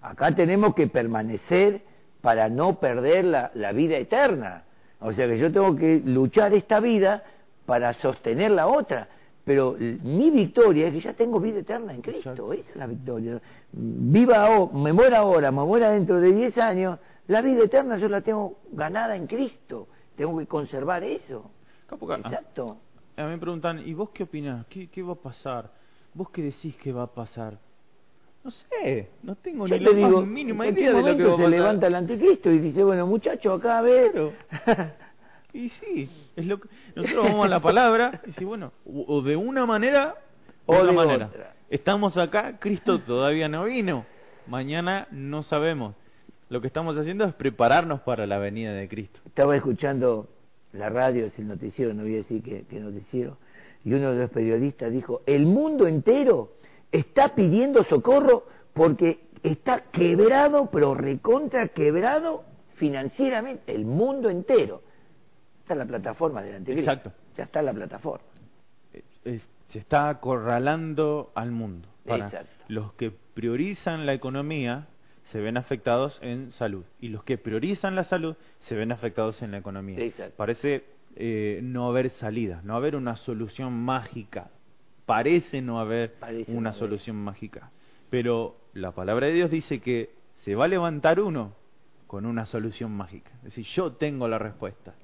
Acá tenemos que permanecer para no perder la, la vida eterna. O sea que yo tengo que luchar esta vida para sostener la otra. Pero mi victoria es que ya tengo vida eterna en Cristo. Esa es la victoria. Viva ahora, me muera ahora, me muera dentro de 10 años. La vida eterna yo la tengo ganada en Cristo. Tengo que conservar eso. Exacto. A mí me preguntan, ¿y vos qué opinás? ¿Qué, ¿Qué va a pasar? ¿Vos qué decís que va a pasar? No sé, no tengo ni la digo, mínima idea de lo que va a se levanta el anticristo y dice, bueno, muchachos, acá a ver. y sí, es lo que nosotros vamos a la palabra y si bueno, o de una manera o de otra manera. Estamos acá, Cristo todavía no vino. Mañana no sabemos. Lo que estamos haciendo es prepararnos para la venida de Cristo. Estaba escuchando la radio, es el noticiero, no voy a decir que, que noticiero, y uno de los periodistas dijo, el mundo entero está pidiendo socorro porque está quebrado, pero recontra quebrado financieramente, el mundo entero. Está la plataforma del anticristo. Exacto. Ya está la plataforma. se está acorralando al mundo. Exacto. Los que priorizan la economía se ven afectados en salud y los que priorizan la salud se ven afectados en la economía. Exacto. Parece eh, no haber salida, no haber una solución mágica parece no haber una solución mágica. Pero la palabra de Dios dice que se va a levantar uno con una solución mágica. Es decir, yo tengo la respuesta.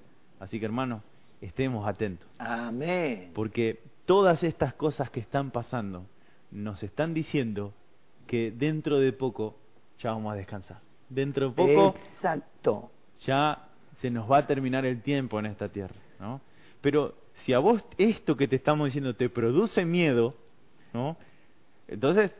Así que hermanos, estemos atentos. Amén. Porque todas estas cosas que están pasando nos están diciendo que dentro de poco ya vamos a descansar. Dentro de poco Exacto. ya se nos va a terminar el tiempo en esta tierra, ¿no? Pero si a vos esto que te estamos diciendo te produce miedo, ¿no? Entonces,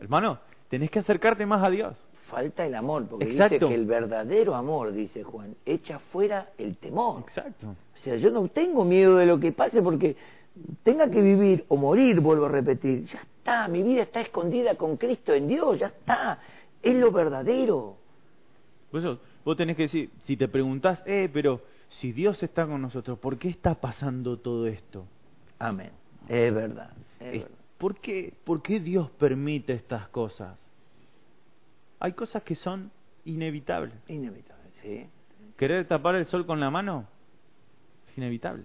hermano, tenés que acercarte más a Dios. Falta el amor, porque dice que el verdadero amor, dice Juan, echa fuera el temor. Exacto. O sea, yo no tengo miedo de lo que pase porque tenga que vivir o morir, vuelvo a repetir, ya está, mi vida está escondida con Cristo en Dios, ya está, es lo verdadero. Por eso, vos tenés que decir, si te preguntás, eh, pero si Dios está con nosotros, ¿por qué está pasando todo esto? Amén. Es verdad. ¿por, qué, ¿Por qué Dios permite estas cosas? Hay cosas que son inevitables. Inevitables, sí. ¿Querer tapar el sol con la mano? Es inevitable.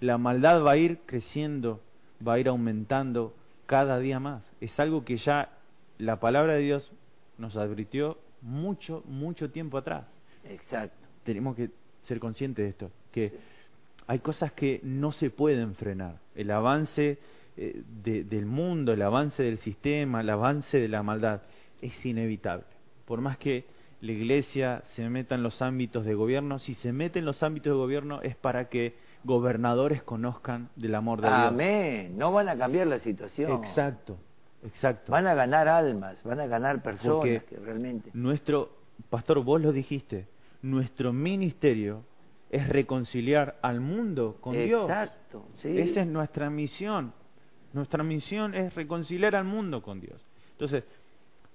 La maldad va a ir creciendo, va a ir aumentando cada día más. Es algo que ya la palabra de Dios nos advirtió mucho, mucho tiempo atrás. Exacto. Tenemos que ser consciente de esto, que hay cosas que no se pueden frenar. El avance eh, del mundo, el avance del sistema, el avance de la maldad es inevitable. Por más que la iglesia se meta en los ámbitos de gobierno, si se mete en los ámbitos de gobierno es para que gobernadores conozcan del amor de Dios. Amén. No van a cambiar la situación. Exacto, exacto. Van a ganar almas, van a ganar personas que realmente. Nuestro, pastor, vos lo dijiste, nuestro ministerio es reconciliar al mundo con Dios. Exacto, Esa es nuestra misión. Nuestra misión es reconciliar al mundo con Dios. Entonces,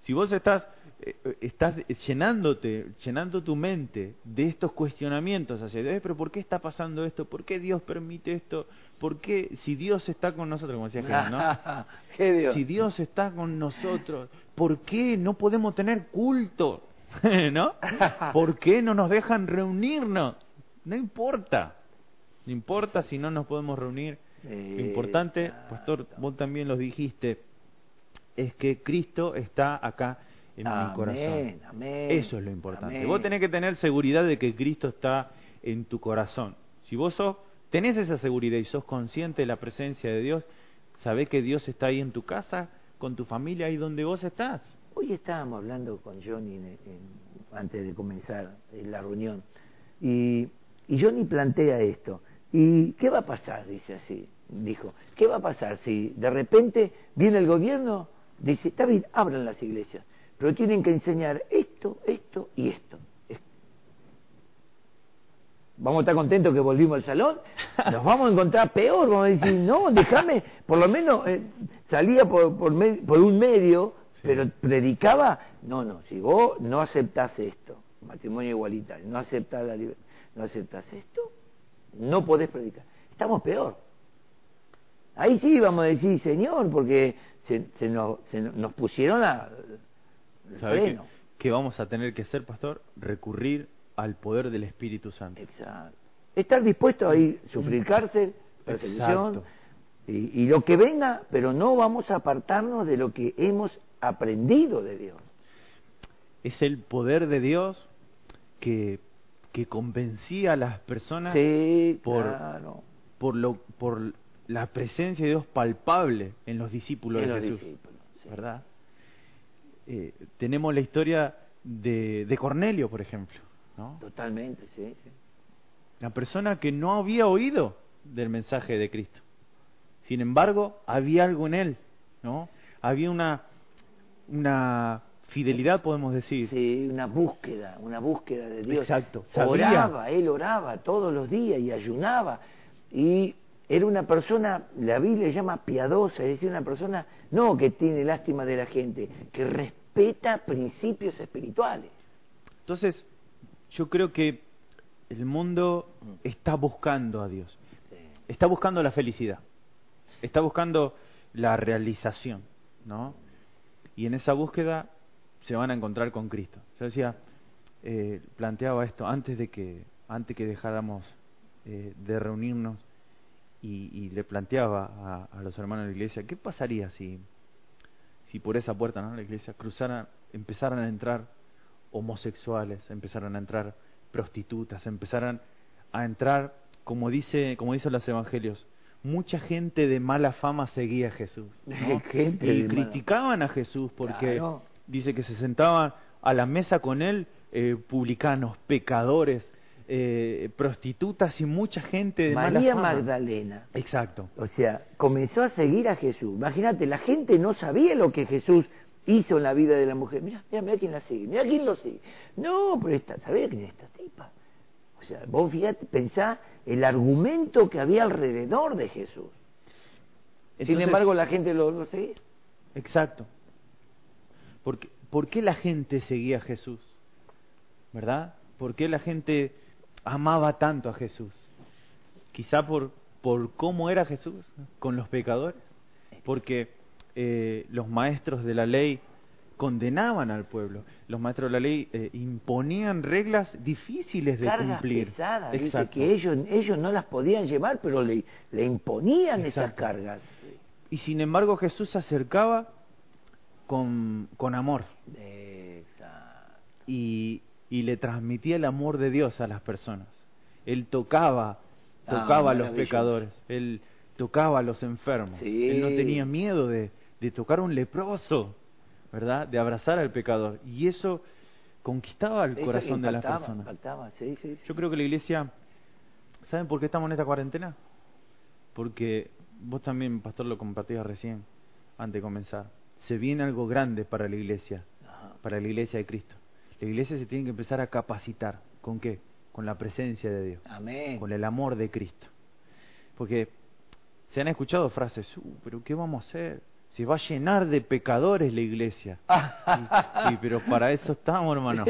si vos estás, eh, estás llenándote, llenando tu mente de estos cuestionamientos hacia Dios, pero ¿por qué está pasando esto? ¿Por qué Dios permite esto? ¿Por qué si Dios está con nosotros, como decía Jesús, ¿no? Si Dios está con nosotros, ¿por qué no podemos tener culto? ¿no? ¿Por qué no nos dejan reunirnos? No importa, no importa si no nos podemos reunir. lo importante, pastor, vos también lo dijiste, es que Cristo está acá en mi corazón. Eso es lo importante. Vos tenés que tener seguridad de que Cristo está en tu corazón. Si vos sos, tenés esa seguridad y sos consciente de la presencia de Dios, sabés que Dios está ahí en tu casa, con tu familia, ahí donde vos estás. Hoy estábamos hablando con Johnny antes de comenzar la reunión y, y Johnny plantea esto. ¿Y qué va a pasar? Dice así, dijo. ¿Qué va a pasar si de repente viene el gobierno? Dice, está bien, abran las iglesias, pero tienen que enseñar esto, esto y esto. Vamos a estar contentos que volvimos al salón, nos vamos a encontrar peor, vamos a decir, no, déjame, por lo menos eh, salía por, por, por un medio pero predicaba, no, no, si vos no aceptás esto, matrimonio igualitario, no aceptás la no aceptás esto, no podés predicar. Estamos peor. Ahí sí vamos a decir, Señor, porque se, se, nos, pusieron a, freno. Qué, vamos a tener que hacer, pastor? Recurrir al poder del Espíritu Santo. Exacto. Estar dispuesto a ir, sufrir cárcel, persecución, y, y lo que venga, pero no vamos a apartarnos de lo que hemos aprendido de Dios. Es el poder de Dios que, que convencía a las personas Sí, por- claro. por, lo, por la presencia de Dios palpable en los discípulos En de los Jesús. discípulos, sí. ¿Verdad? Eh, tenemos la historia de, de Cornelio, por ejemplo. ¿no? Totalmente, sí, sí. La persona que no había oído del mensaje de Cristo. Sin embargo, había algo en él, ¿no? Había una, una fidelidad, podemos decir. Sí, una búsqueda, una búsqueda de Dios. Exacto, sabía. Oraba, él oraba todos los días y ayunaba. Y era una persona, la Biblia llama piadosa, es decir, una persona no que tiene lástima de la gente, que respeta principios espirituales. Entonces, yo creo que el mundo Mm. está buscando a Dios. Está buscando la felicidad. Está buscando la realización, ¿no? Y en esa búsqueda se van a encontrar con Cristo. Yo decía, eh, planteaba esto antes de que, antes que dejáramos eh, de reunirnos y, y le planteaba a, a los hermanos de la iglesia, ¿qué pasaría si, si por esa puerta, ¿no? La iglesia cruzaran, empezaran a entrar homosexuales, empezaran a entrar prostitutas, empezaran a entrar, como dice, como dicen los evangelios, mucha gente de mala fama seguía a Jesús. ¿no? Gente y mala- criticaban a Jesús porque Claro. dice que se sentaban a la mesa con él eh, publicanos, pecadores, eh, prostitutas y mucha gente de María mala. Magdalena, Exacto. o sea, comenzó a seguir a Jesús. Imagínate, la gente no sabía lo que Jesús hizo en la vida de la mujer. Mira, mira, mira quién la sigue, mira quién lo sigue. No, pero esta, ¿sabés quién es esta tipa? O sea, vos fíjate, pensá el argumento que había alrededor de Jesús. Sin embargo, la gente lo, lo seguía. Exacto. Porque, ¿Por qué la gente seguía a Jesús? ¿Verdad? ¿Por qué la gente amaba tanto a Jesús? Quizá por, por cómo era Jesús con los pecadores. Porque eh, los maestros de la ley condenaban al pueblo. Los maestros de la ley eh, imponían reglas difíciles de Cargas cumplir. pesadas, dice que ellos, ellos no las podían llevar, pero le, le imponían esas cargas. Y sin embargo Jesús se acercaba con, con amor. Exacto. y, y le transmitía el amor de Dios a las personas. Él tocaba, Ah, tocaba a los pecadores, él tocaba a los enfermos, Sí. él no tenía miedo de, de tocar a un leproso, ¿verdad? De abrazar al pecador. Y eso conquistaba el Eso corazón de las personas. impactaba, sí, sí, sí. Yo creo que la iglesia, ¿saben por qué estamos en esta cuarentena? Porque vos también, pastor, lo compartías recién, antes de comenzar. Se viene algo grande para la iglesia, Ajá. para la iglesia de Cristo. La iglesia se tiene que empezar a capacitar. ¿Con qué? Con la presencia de Dios, Amén. con el amor de Cristo. Porque se han escuchado frases, "Uh, pero ¿qué vamos a hacer? Se va a llenar de pecadores la iglesia. Y, pero para eso estamos, hermano.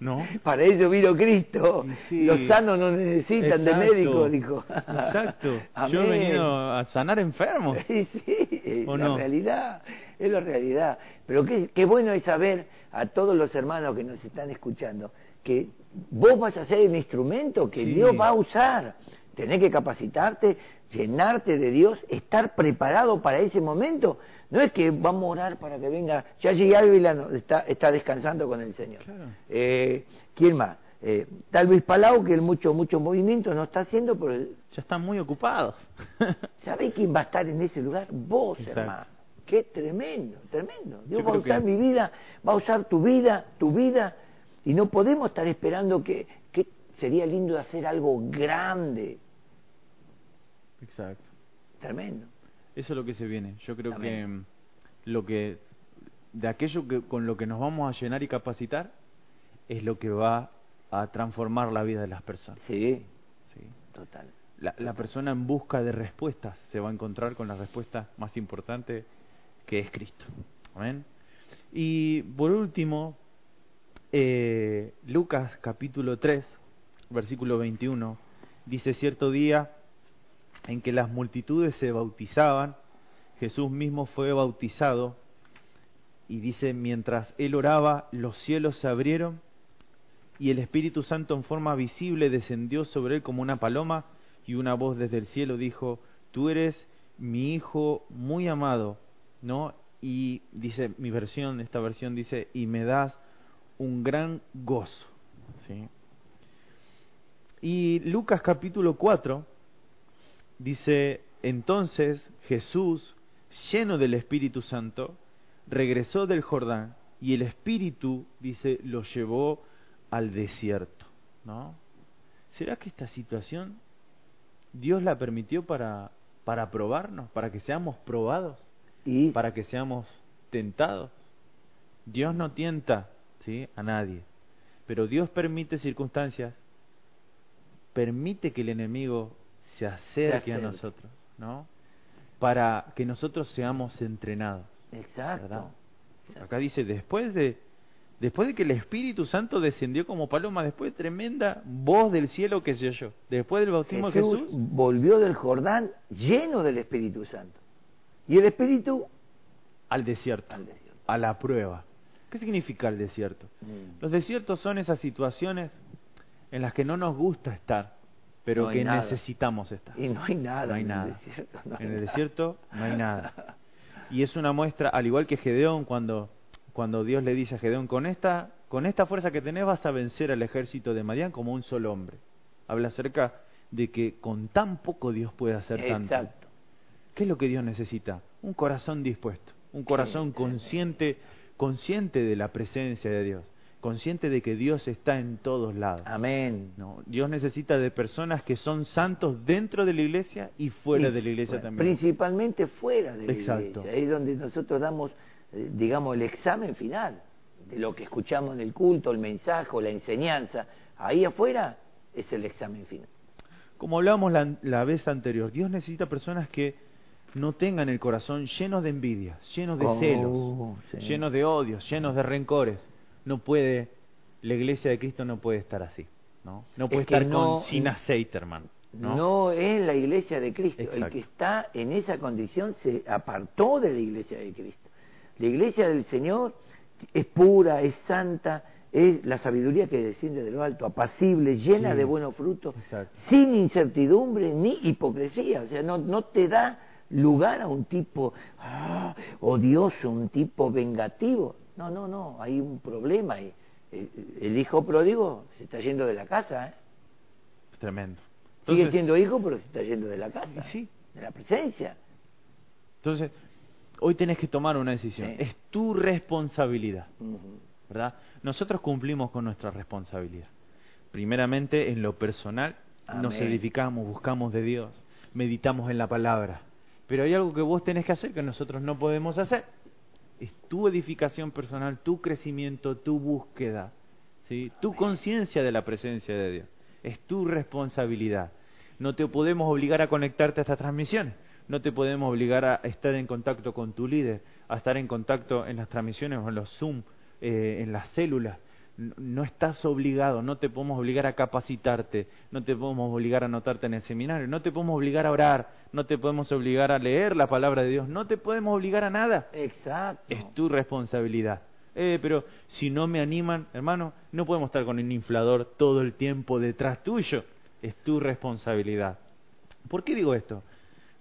¿No? Para ello vino Cristo. Sí. Los sanos no necesitan de Exacto. médico, dijo. Exacto. Yo he venido a sanar enfermos. Sí, sí, es ¿O la no? realidad, es la realidad. Pero qué, qué bueno es saber a todos los hermanos que nos están escuchando que vos vas a ser el instrumento que Sí. Dios va a usar. Tenés que capacitarte, llenarte de Dios, estar preparado para ese momento. No es que vamos a orar para que venga. Ya llegué Ávila, está, está descansando con el Señor. Claro. Eh, ¿Quién más? Eh, tal vez Palau, que él mucho, mucho movimiento no está haciendo, pero Ya están muy ocupados. ¿Sabés quién va a estar en ese lugar? Vos, Exacto. hermano. Qué tremendo, tremendo. Dios va a usar que- mi vida, va a usar tu vida, tu vida, y no podemos estar esperando que, que sería lindo hacer algo grande. Exacto. Tremendo. Eso es lo que se viene. Yo creo que mm, lo que de aquello que con lo que nos vamos a llenar y capacitar es lo que va a transformar la vida de las personas. Sí, ¿sí? total. La, la persona en busca de respuestas se va a encontrar con la respuesta más importante que es Cristo. Amén. Y por último, eh, Lucas capítulo 3, versículo 21, dice cierto día en que las multitudes se bautizaban, Jesús mismo fue bautizado y dice, mientras él oraba, los cielos se abrieron y el Espíritu Santo en forma visible descendió sobre él como una paloma y una voz desde el cielo dijo, tú eres mi hijo muy amado, ¿no? Y dice, mi versión, esta versión dice, y me das un gran gozo, ¿sí? Y Lucas capítulo 4 dice, entonces Jesús, lleno del Espíritu Santo, regresó del Jordán y el Espíritu, dice, lo llevó al desierto, ¿no? ¿Será que esta situación Dios la permitió para, para probarnos, para que seamos probados, Y para que seamos tentados? Dios no tienta, ¿sí? A nadie, pero Dios permite circunstancias, permite que el enemigo se acerque a acerque. nosotros, ¿no? Para que nosotros seamos entrenados. exacto. Acá dice, después de, después de que el Espíritu Santo descendió como paloma, después de tremenda voz del cielo que se oyó, después del bautismo Jesús, de Jesús, volvió del Jordán lleno del Espíritu Santo. Y el Espíritu al desierto, al desierto. a la prueba. ¿Qué significa el desierto? Mm. Los desiertos son esas situaciones en las que no nos gusta estar, pero No hay que nada. necesitamos estar. Y no hay nada. No hay en el nada. desierto, no hay En el nada. desierto no hay nada. Y es una muestra, al igual que Gedeón, cuando, cuando Dios le dice a Gedeón, con esta, con esta fuerza que tenés vas a vencer al ejército de Madián como un solo hombre. Habla acerca de que con tan poco Dios puede hacer tanto. ¿Qué es lo que Dios necesita? Un corazón dispuesto, un corazón consciente, consciente de la presencia de Dios, consciente de que Dios está en todos lados. Amén. No, Dios necesita de personas que son santos dentro de la iglesia y fuera Y de la iglesia también. Principalmente fuera de la Exacto. iglesia. Ahí es donde nosotros damos, eh, digamos, el examen final de lo que escuchamos en el culto, el mensaje o la enseñanza. Ahí afuera es el examen final. Como hablábamos la, la vez anterior, Dios necesita personas que no tengan el corazón llenos de envidia, llenos de Oh, celos, sí. llenos de odios, llenos de rencores. No puede, la iglesia de Cristo no puede estar así, ¿no? No puede Es estar no- con, sin aceite, hermano. ¿no? No es la iglesia de Cristo. El que está en esa condición se apartó de la iglesia de Cristo. La iglesia del Señor es pura, es santa, es la sabiduría que desciende de lo alto, apacible, llena Sí. de buenos frutos, Exacto. sin incertidumbre ni hipocresía. O sea, no, no te da lugar a un tipo ah, odioso, un tipo vengativo. No, no, no, hay un problema. ahí. El, el hijo pródigo se está yendo de la casa, ¿eh? Es tremendo. Sigue siendo hijo, pero se está yendo de la casa. Sí. De la presencia. Entonces, hoy tenés que tomar una decisión. Sí. Es tu responsabilidad. ¿verdad? Nosotros cumplimos con nuestra responsabilidad. Primeramente, en lo personal, nos edificamos, buscamos de Dios, meditamos en la palabra. Pero hay algo que vos tenés que hacer que nosotros no podemos hacer. Es tu edificación personal, tu crecimiento, tu búsqueda, ¿sí? tu conciencia de la presencia de Dios. Es tu responsabilidad. No te podemos obligar a conectarte a estas transmisiones. No te podemos obligar a estar en contacto con tu líder, a estar en contacto en las transmisiones o en los Zoom, eh, en las células. No, estás obligado, no te podemos obligar a capacitarte, no te podemos obligar a anotarte en el seminario, no te podemos obligar a orar, no te podemos obligar a leer la palabra de Dios, no te podemos obligar a nada. Exacto. Es tu responsabilidad. Eh, pero si no me animan, hermano, no podemos estar con un inflador todo el tiempo detrás tuyo. Es tu responsabilidad. ¿Por qué digo esto?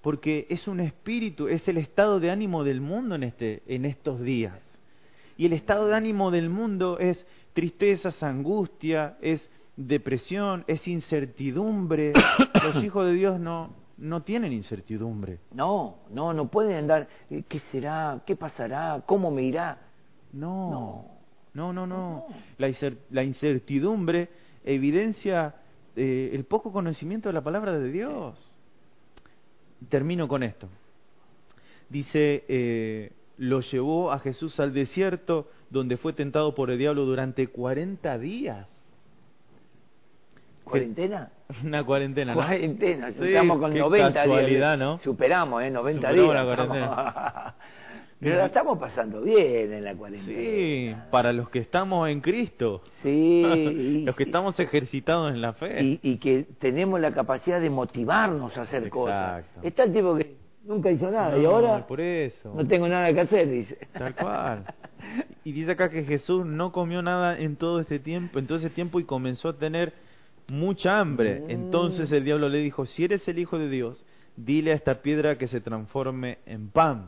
Porque es un espíritu, es el estado de ánimo del mundo en, este, en estos días. Y el estado de ánimo del mundo es tristeza, es angustia, es depresión, es incertidumbre. Los hijos de Dios no, no tienen incertidumbre. No, no, no pueden andar. eh, ¿Qué será? ¿Qué pasará? ¿Cómo me irá? No, no, no, no. No. La, incer- la incertidumbre evidencia eh, el poco conocimiento de la palabra de Dios. Termino con esto. Dice, eh, lo llevó a Jesús al desierto donde fue tentado por el diablo durante 40 días. ¿Cuarentena? Una cuarentena, ¿no? Cuarentena, Sí, estamos con qué 90 casualidad, días. ¿no? Superamos, ¿eh? 90 Superamos días. la cuarentena. Pero la estamos pasando bien en la cuarentena. Sí, para los que estamos en Cristo. Sí, los que estamos ejercitados en la fe. y, y que tenemos la capacidad de motivarnos a hacer cosas. Exacto. Está el tipo que Nunca hizo nada. No, y ahora por eso. no tengo nada que hacer, dice. Tal cual. Y dice acá que Jesús no comió nada en todo este tiempo, en todo ese tiempo y comenzó a tener mucha hambre. Mm. Entonces el diablo le dijo, si eres el Hijo de Dios, dile a esta piedra que se transforme en pan.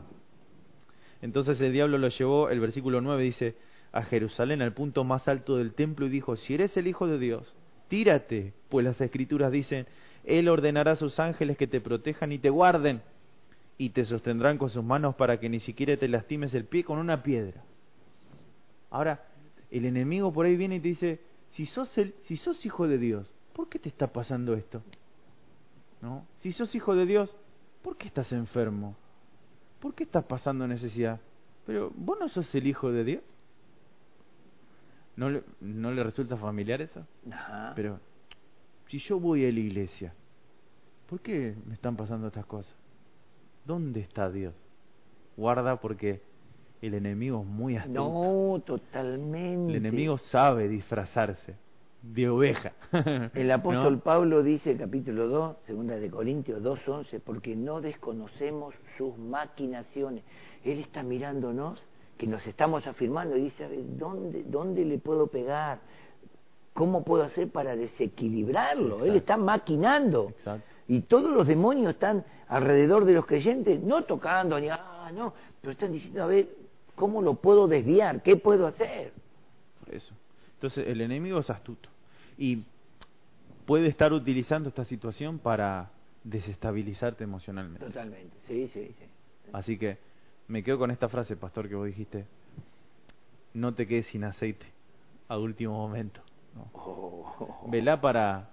Entonces el diablo lo llevó, el versículo 9 dice, a Jerusalén, al punto más alto del templo, y dijo, si eres el Hijo de Dios, tírate, pues las escrituras dicen, Él ordenará a sus ángeles que te protejan y te guarden, y te sostendrán con sus manos para que ni siquiera te lastimes el pie con una piedra. Ahora, el enemigo por ahí viene y te dice, si sos, el, si sos hijo de Dios, ¿por qué te está pasando esto? ¿No? Si sos hijo de Dios, ¿por qué estás enfermo? ¿Por qué estás pasando necesidad? Pero vos no sos el hijo de Dios. ¿No le, no le resulta familiar eso? Ajá. Pero si yo voy a la iglesia, ¿por qué me están pasando estas cosas? ¿Dónde está Dios? Guarda porque el enemigo es muy astuto. No, totalmente. El enemigo sabe disfrazarse de oveja. El apóstol ¿No? Pablo dice, capítulo 2, segunda de Corintios 2.11, porque no desconocemos sus maquinaciones. Él está mirándonos, que nos estamos afirmando, y dice, a ver, ¿dónde, dónde le puedo pegar? ¿Cómo puedo hacer para desequilibrarlo? Él está maquinando. Exacto. Y todos los demonios están alrededor de los creyentes, no tocando, ni, ah, no, pero están diciendo, a ver, ¿cómo lo puedo desviar? ¿Qué puedo hacer? Por eso. Entonces el enemigo es astuto y puede estar utilizando esta situación para desestabilizarte emocionalmente. Totalmente, sí, sí, sí. Así que me quedo con esta frase, pastor, que vos dijiste. No te quedes sin aceite a último momento. ¿no? Oh. Velá para,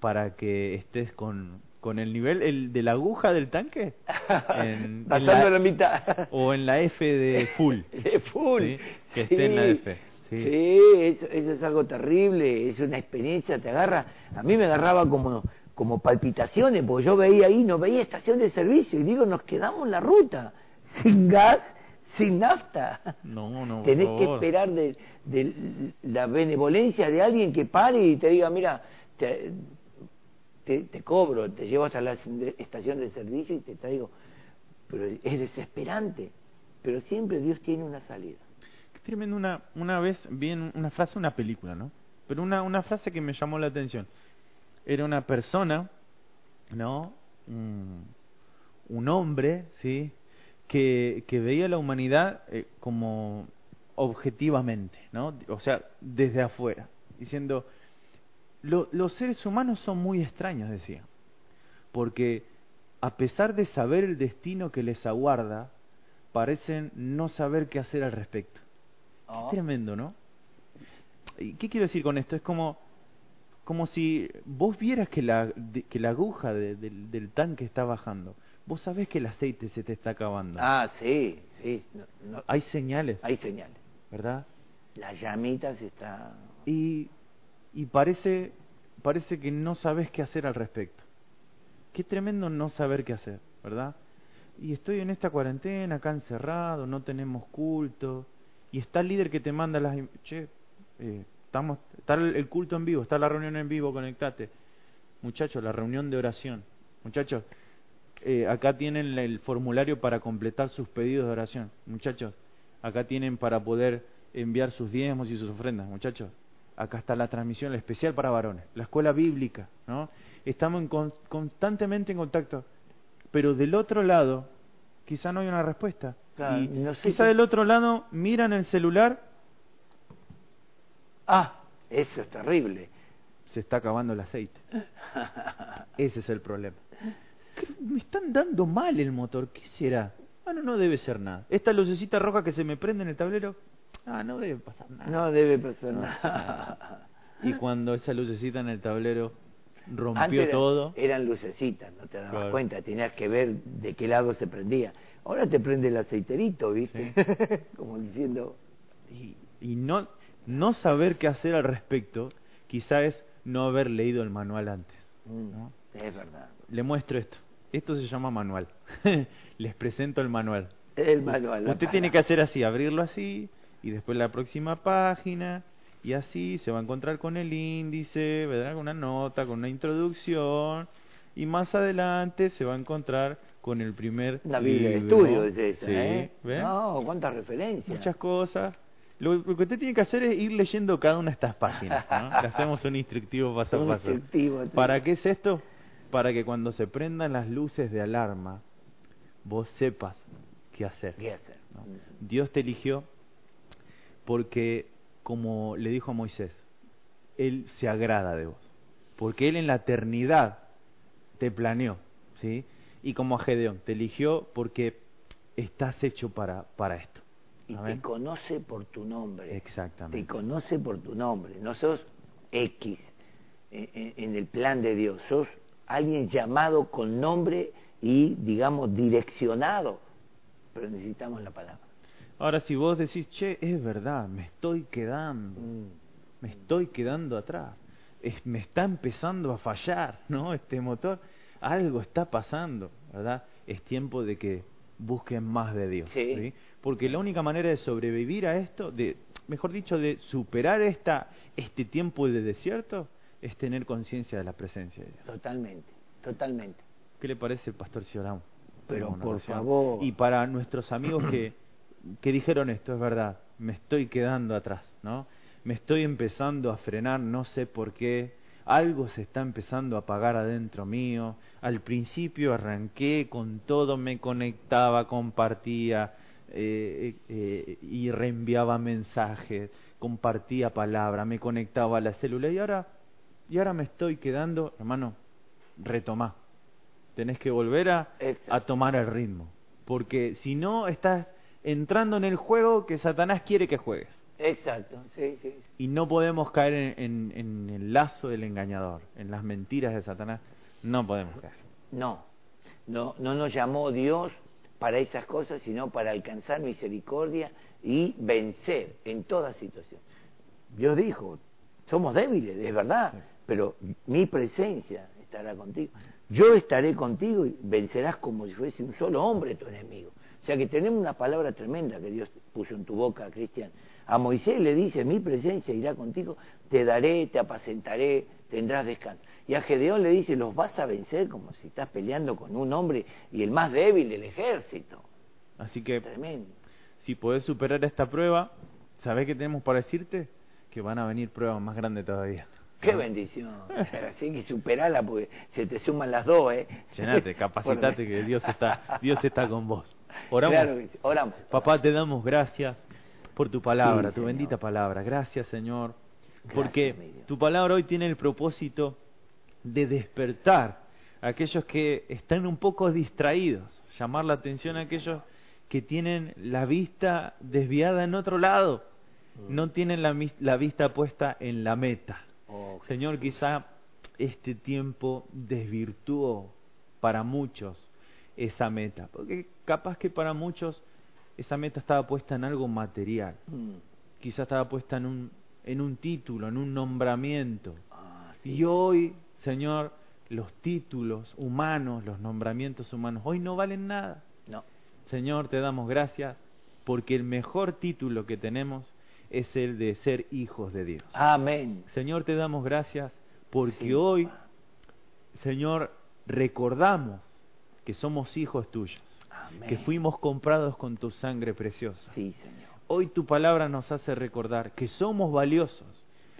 para que estés con, con el nivel el de la aguja del tanque. En- la- la mitad. O en la F de full. De full. Sí, que esté en la F, sí. Sí, eso, eso es algo terrible, es una experiencia, te agarra. A mí me agarraba como, como palpitaciones, porque yo veía ahí, no veía estación de servicio, y digo, nos quedamos en la ruta, sin gas, sin nafta. No, no, por Tenés que esperar de, de la benevolencia de alguien que pare y te diga, mira, te, te, cobro, te llevo hasta la estación de servicio y te traigo. Pero es desesperante. Pero siempre Dios tiene una salida. Qué tremendo una, una vez vi una frase, una película, ¿no? Pero una, una frase que me llamó la atención. Era una persona, ¿no? Un, un hombre, ¿sí? Que, que veía la humanidad eh, como objetivamente, ¿no? O sea, desde afuera, diciendo, "Lo- los seres humanos son muy extraños, decía, porque a pesar de saber el destino que les aguarda, parecen no saber qué hacer al respecto. Oh. Qué tremendo, ¿no? ¿Y qué quiero decir con esto? Es como, como si vos vieras que la, de- que la aguja de- del, del tanque está bajando. Vos sabés que el aceite se te está acabando. Ah, sí, sí. no- no- Hay señales, hay señales. ¿verdad? La llamita se está... Y, y parece, parece que no sabes qué hacer al respecto. Qué tremendo no saber qué hacer, ¿verdad? Y estoy en esta cuarentena, acá encerrado, no tenemos culto. Y está el líder que te manda las... Che, eh, estamos, está el, el culto en vivo, está la reunión en vivo, conectate. Muchachos, la reunión de oración. Muchachos, eh, acá tienen el formulario para completar sus pedidos de oración. Muchachos, acá tienen para poder enviar sus diezmos y sus ofrendas. Muchachos, acá está la transmisión especial para varones, la escuela bíblica, ¿no? Estamos en con- constantemente en contacto, pero del otro lado quizá no hay una respuesta. Claro, y no sé quizá del otro lado miran el celular, Ah, eso es terrible. se está acabando el aceite. Ese es el problema. ¿Qué- Me están dando mal el motor, ¿qué será? Bueno, no debe ser nada. Esta lucecita roja que se me prende en el tablero, ah, no debe pasar nada. No debe pasar No, nada. Y cuando esa lucecita en el tablero rompió Antes era- todo, eran lucecitas, no te dabas Claro. cuenta, tenías que ver de qué lado se prendía. Ahora te prende el aceiterito, ¿viste? Como diciendo, y, y no, no saber qué hacer al respecto, quizá es no haber leído el manual antes. mm, ¿no? es verdad. Le muestro esto. Esto se llama manual. Les presento el manual. El manual. Usted tiene que hacer así, abrirlo así, y después la próxima página, y así se va a encontrar con el índice, ¿verdad? Con una nota, con una introducción, y más adelante se va a encontrar con el primer La Biblia de estudio es esa, Sí, ¿eh? ¿ven? No, cuántas referencias. Muchas cosas. Lo, lo que usted tiene que hacer es ir leyendo cada una de estas páginas. ¿no? Le hacemos un instructivo paso a paso. instructivo. ¿Para qué es esto? Para que cuando se prendan las luces de alarma, vos sepas qué hacer. ¿Qué hacer? ¿no? Dios te eligió porque, como le dijo a Moisés, Él se agrada de vos. Porque Él en la eternidad te planeó, ¿sí? Y como a Gedeón, te eligió porque estás hecho para, para esto. Y te conoce por tu nombre. Te Exactamente. conoce por tu nombre. No sos X en, en- en el plan de Dios. Sos alguien llamado con nombre y, digamos, direccionado. Pero necesitamos la palabra. Ahora, si vos decís, che, es verdad, me estoy quedando, Mm. me estoy quedando atrás, es- me está empezando a fallar, ¿no? Este motor, algo está pasando, ¿verdad? Es tiempo de que busquen más de Dios, Sí. Porque la única manera de sobrevivir a esto, de, mejor dicho, de superar esta, este tiempo de desierto, es tener conciencia de la presencia de Dios. Totalmente, totalmente. ¿Qué le parece, Pastor si oramos? Pero por oración. favor. Y para nuestros amigos que, que dijeron esto, es verdad, me estoy quedando atrás, ¿no? Me estoy empezando a frenar, no sé por qué, algo se está empezando a apagar adentro mío. Al principio arranqué con todo, me conectaba, compartía eh, eh, y reenviaba mensajes, compartía palabra, me conectaba a la célula y ahora, y ahora me estoy quedando, hermano, retomá. Tenés que volver a, a tomar el ritmo. Porque si no, estás entrando en el juego que Satanás quiere que juegues. Exacto, sí, sí. Y no podemos caer en, en- en el lazo del engañador, en las mentiras de Satanás. No podemos caer. No, no, no nos llamó Dios para esas cosas, sino para alcanzar misericordia y vencer en toda situación. Dios dijo, somos débiles, es verdad, Sí. pero mi presencia estará contigo. Yo estaré contigo y vencerás como si fuese un solo hombre tu enemigo. O sea que tenemos una palabra tremenda que Dios puso en tu boca, Cristian. A Moisés le dice, mi presencia irá contigo, te daré, te apacentaré, tendrás descanso. Y a Gedeón le dice, los vas a vencer como si estás peleando con un hombre y el más débil del ejército. Así que Tremendo. si podés superar esta prueba, ¿sabés qué tenemos para decirte? Que van a venir pruebas más grandes todavía. Qué bendición. Así que superala porque se te suman las dos, ¿eh? Llenate, capacitate que Dios está, Dios está con vos. Oramos. Claro. Papá, te damos gracias por tu palabra, Sí, tu Señor. bendita palabra. Gracias, Señor, Gracias, porque tu palabra hoy tiene el propósito de despertar a aquellos que están un poco distraídos, llamar la atención a aquellos que tienen la vista desviada en otro lado, Mm. no tienen la, la vista puesta en la meta. Oh, Señor, quizá este tiempo desvirtuó para muchos esa meta, porque capaz que para muchos esa meta estaba puesta en algo material, Mm. quizá estaba puesta en un, en un título, en un nombramiento. Ah, sí. Y hoy, Señor, los títulos humanos, los nombramientos humanos, hoy no valen nada. No. Señor, te damos gracias porque el mejor título que tenemos es el de ser hijos de Dios. Amén. Señor, te damos gracias porque Sí, hoy. Señor, recordamos que somos hijos tuyos, Amén. que fuimos comprados con tu sangre preciosa. Sí, Señor. Hoy tu palabra nos hace recordar que somos valiosos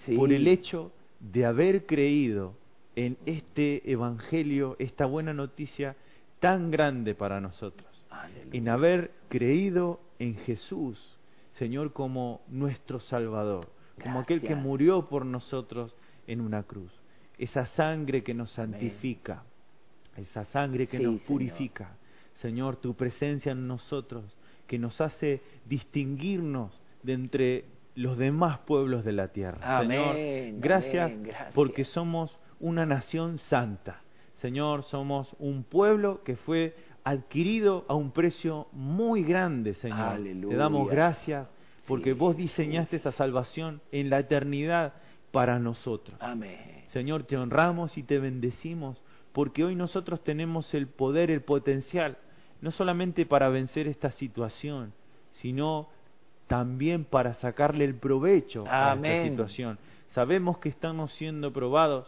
Sí. por el hecho de haber creído en este evangelio, esta buena noticia tan grande para nosotros, Aleluya. en haber creído en Jesús, Señor, como nuestro Salvador, como aquel que murió por nosotros en una cruz. Esa sangre que nos Amén. Esa sangre que Sí, nos purifica. Señor, tu presencia en nosotros, que nos hace distinguirnos de entre los demás pueblos de la tierra. Amén, Señor, gracias, amén, gracias. porque somos una nación santa. Señor, somos un pueblo que fue adquirido a un precio muy grande, Señor. Aleluya. Te damos gracias porque Sí, vos diseñaste esta salvación en la eternidad para nosotros. Amén. Señor, te honramos y te bendecimos porque hoy nosotros tenemos el poder, el potencial, no solamente para vencer esta situación, sino también para sacarle el provecho a esta situación. Sabemos que estamos siendo probados,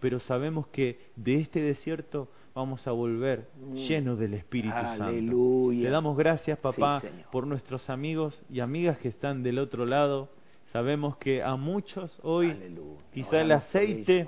pero sabemos que de este desierto vamos a volver Mm. llenos del Espíritu Santo. Le damos gracias, papá, Sí, por nuestros amigos y amigas que están del otro lado. Sabemos que a muchos hoy Aleluya. quizá el aceite.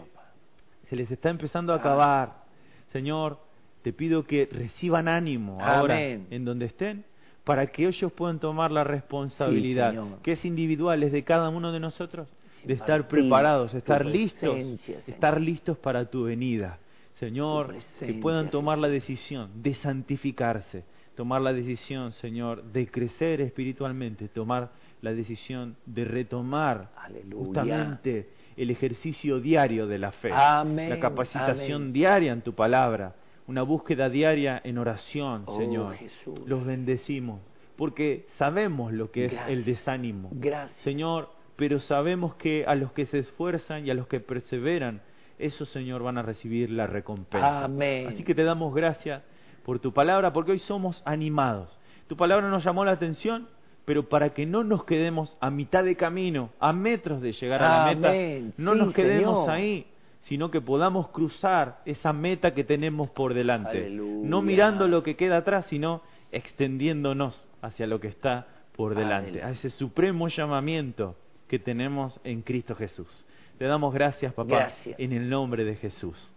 Se les está empezando a acabar. Señor, te pido que reciban ánimo ahora Amén. en donde estén para que ellos puedan tomar la responsabilidad que es individual, es de cada uno de nosotros, de estar preparados, estar listos, Señor. estar listos para tu venida. Señor, que puedan tomar la decisión de santificarse, tomar la decisión, Señor, de crecer espiritualmente, tomar la decisión de retomar Aleluya. justamente el ejercicio diario de la fe, Amén, la capacitación amén. diaria en tu palabra, una búsqueda diaria en oración, Oh, Señor. Jesús. Los bendecimos, porque sabemos lo que es el desánimo. Gracias. Señor, pero sabemos que a los que se esfuerzan y a los que perseveran, esos, Señor, van a recibir la recompensa. Amén. Así que te damos gracias por tu palabra, porque hoy somos animados. Tu palabra nos llamó la atención, pero para que no nos quedemos a mitad de camino, a metros de llegar a la meta, no Sí, nos quedemos Señor. ahí, sino que podamos cruzar esa meta que tenemos por delante. Aleluya. No mirando lo que queda atrás, sino extendiéndonos hacia lo que está por delante, Aleluya. a ese supremo llamamiento que tenemos en Cristo Jesús. Te damos gracias, papá, Gracias. en el nombre de Jesús.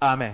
Amén.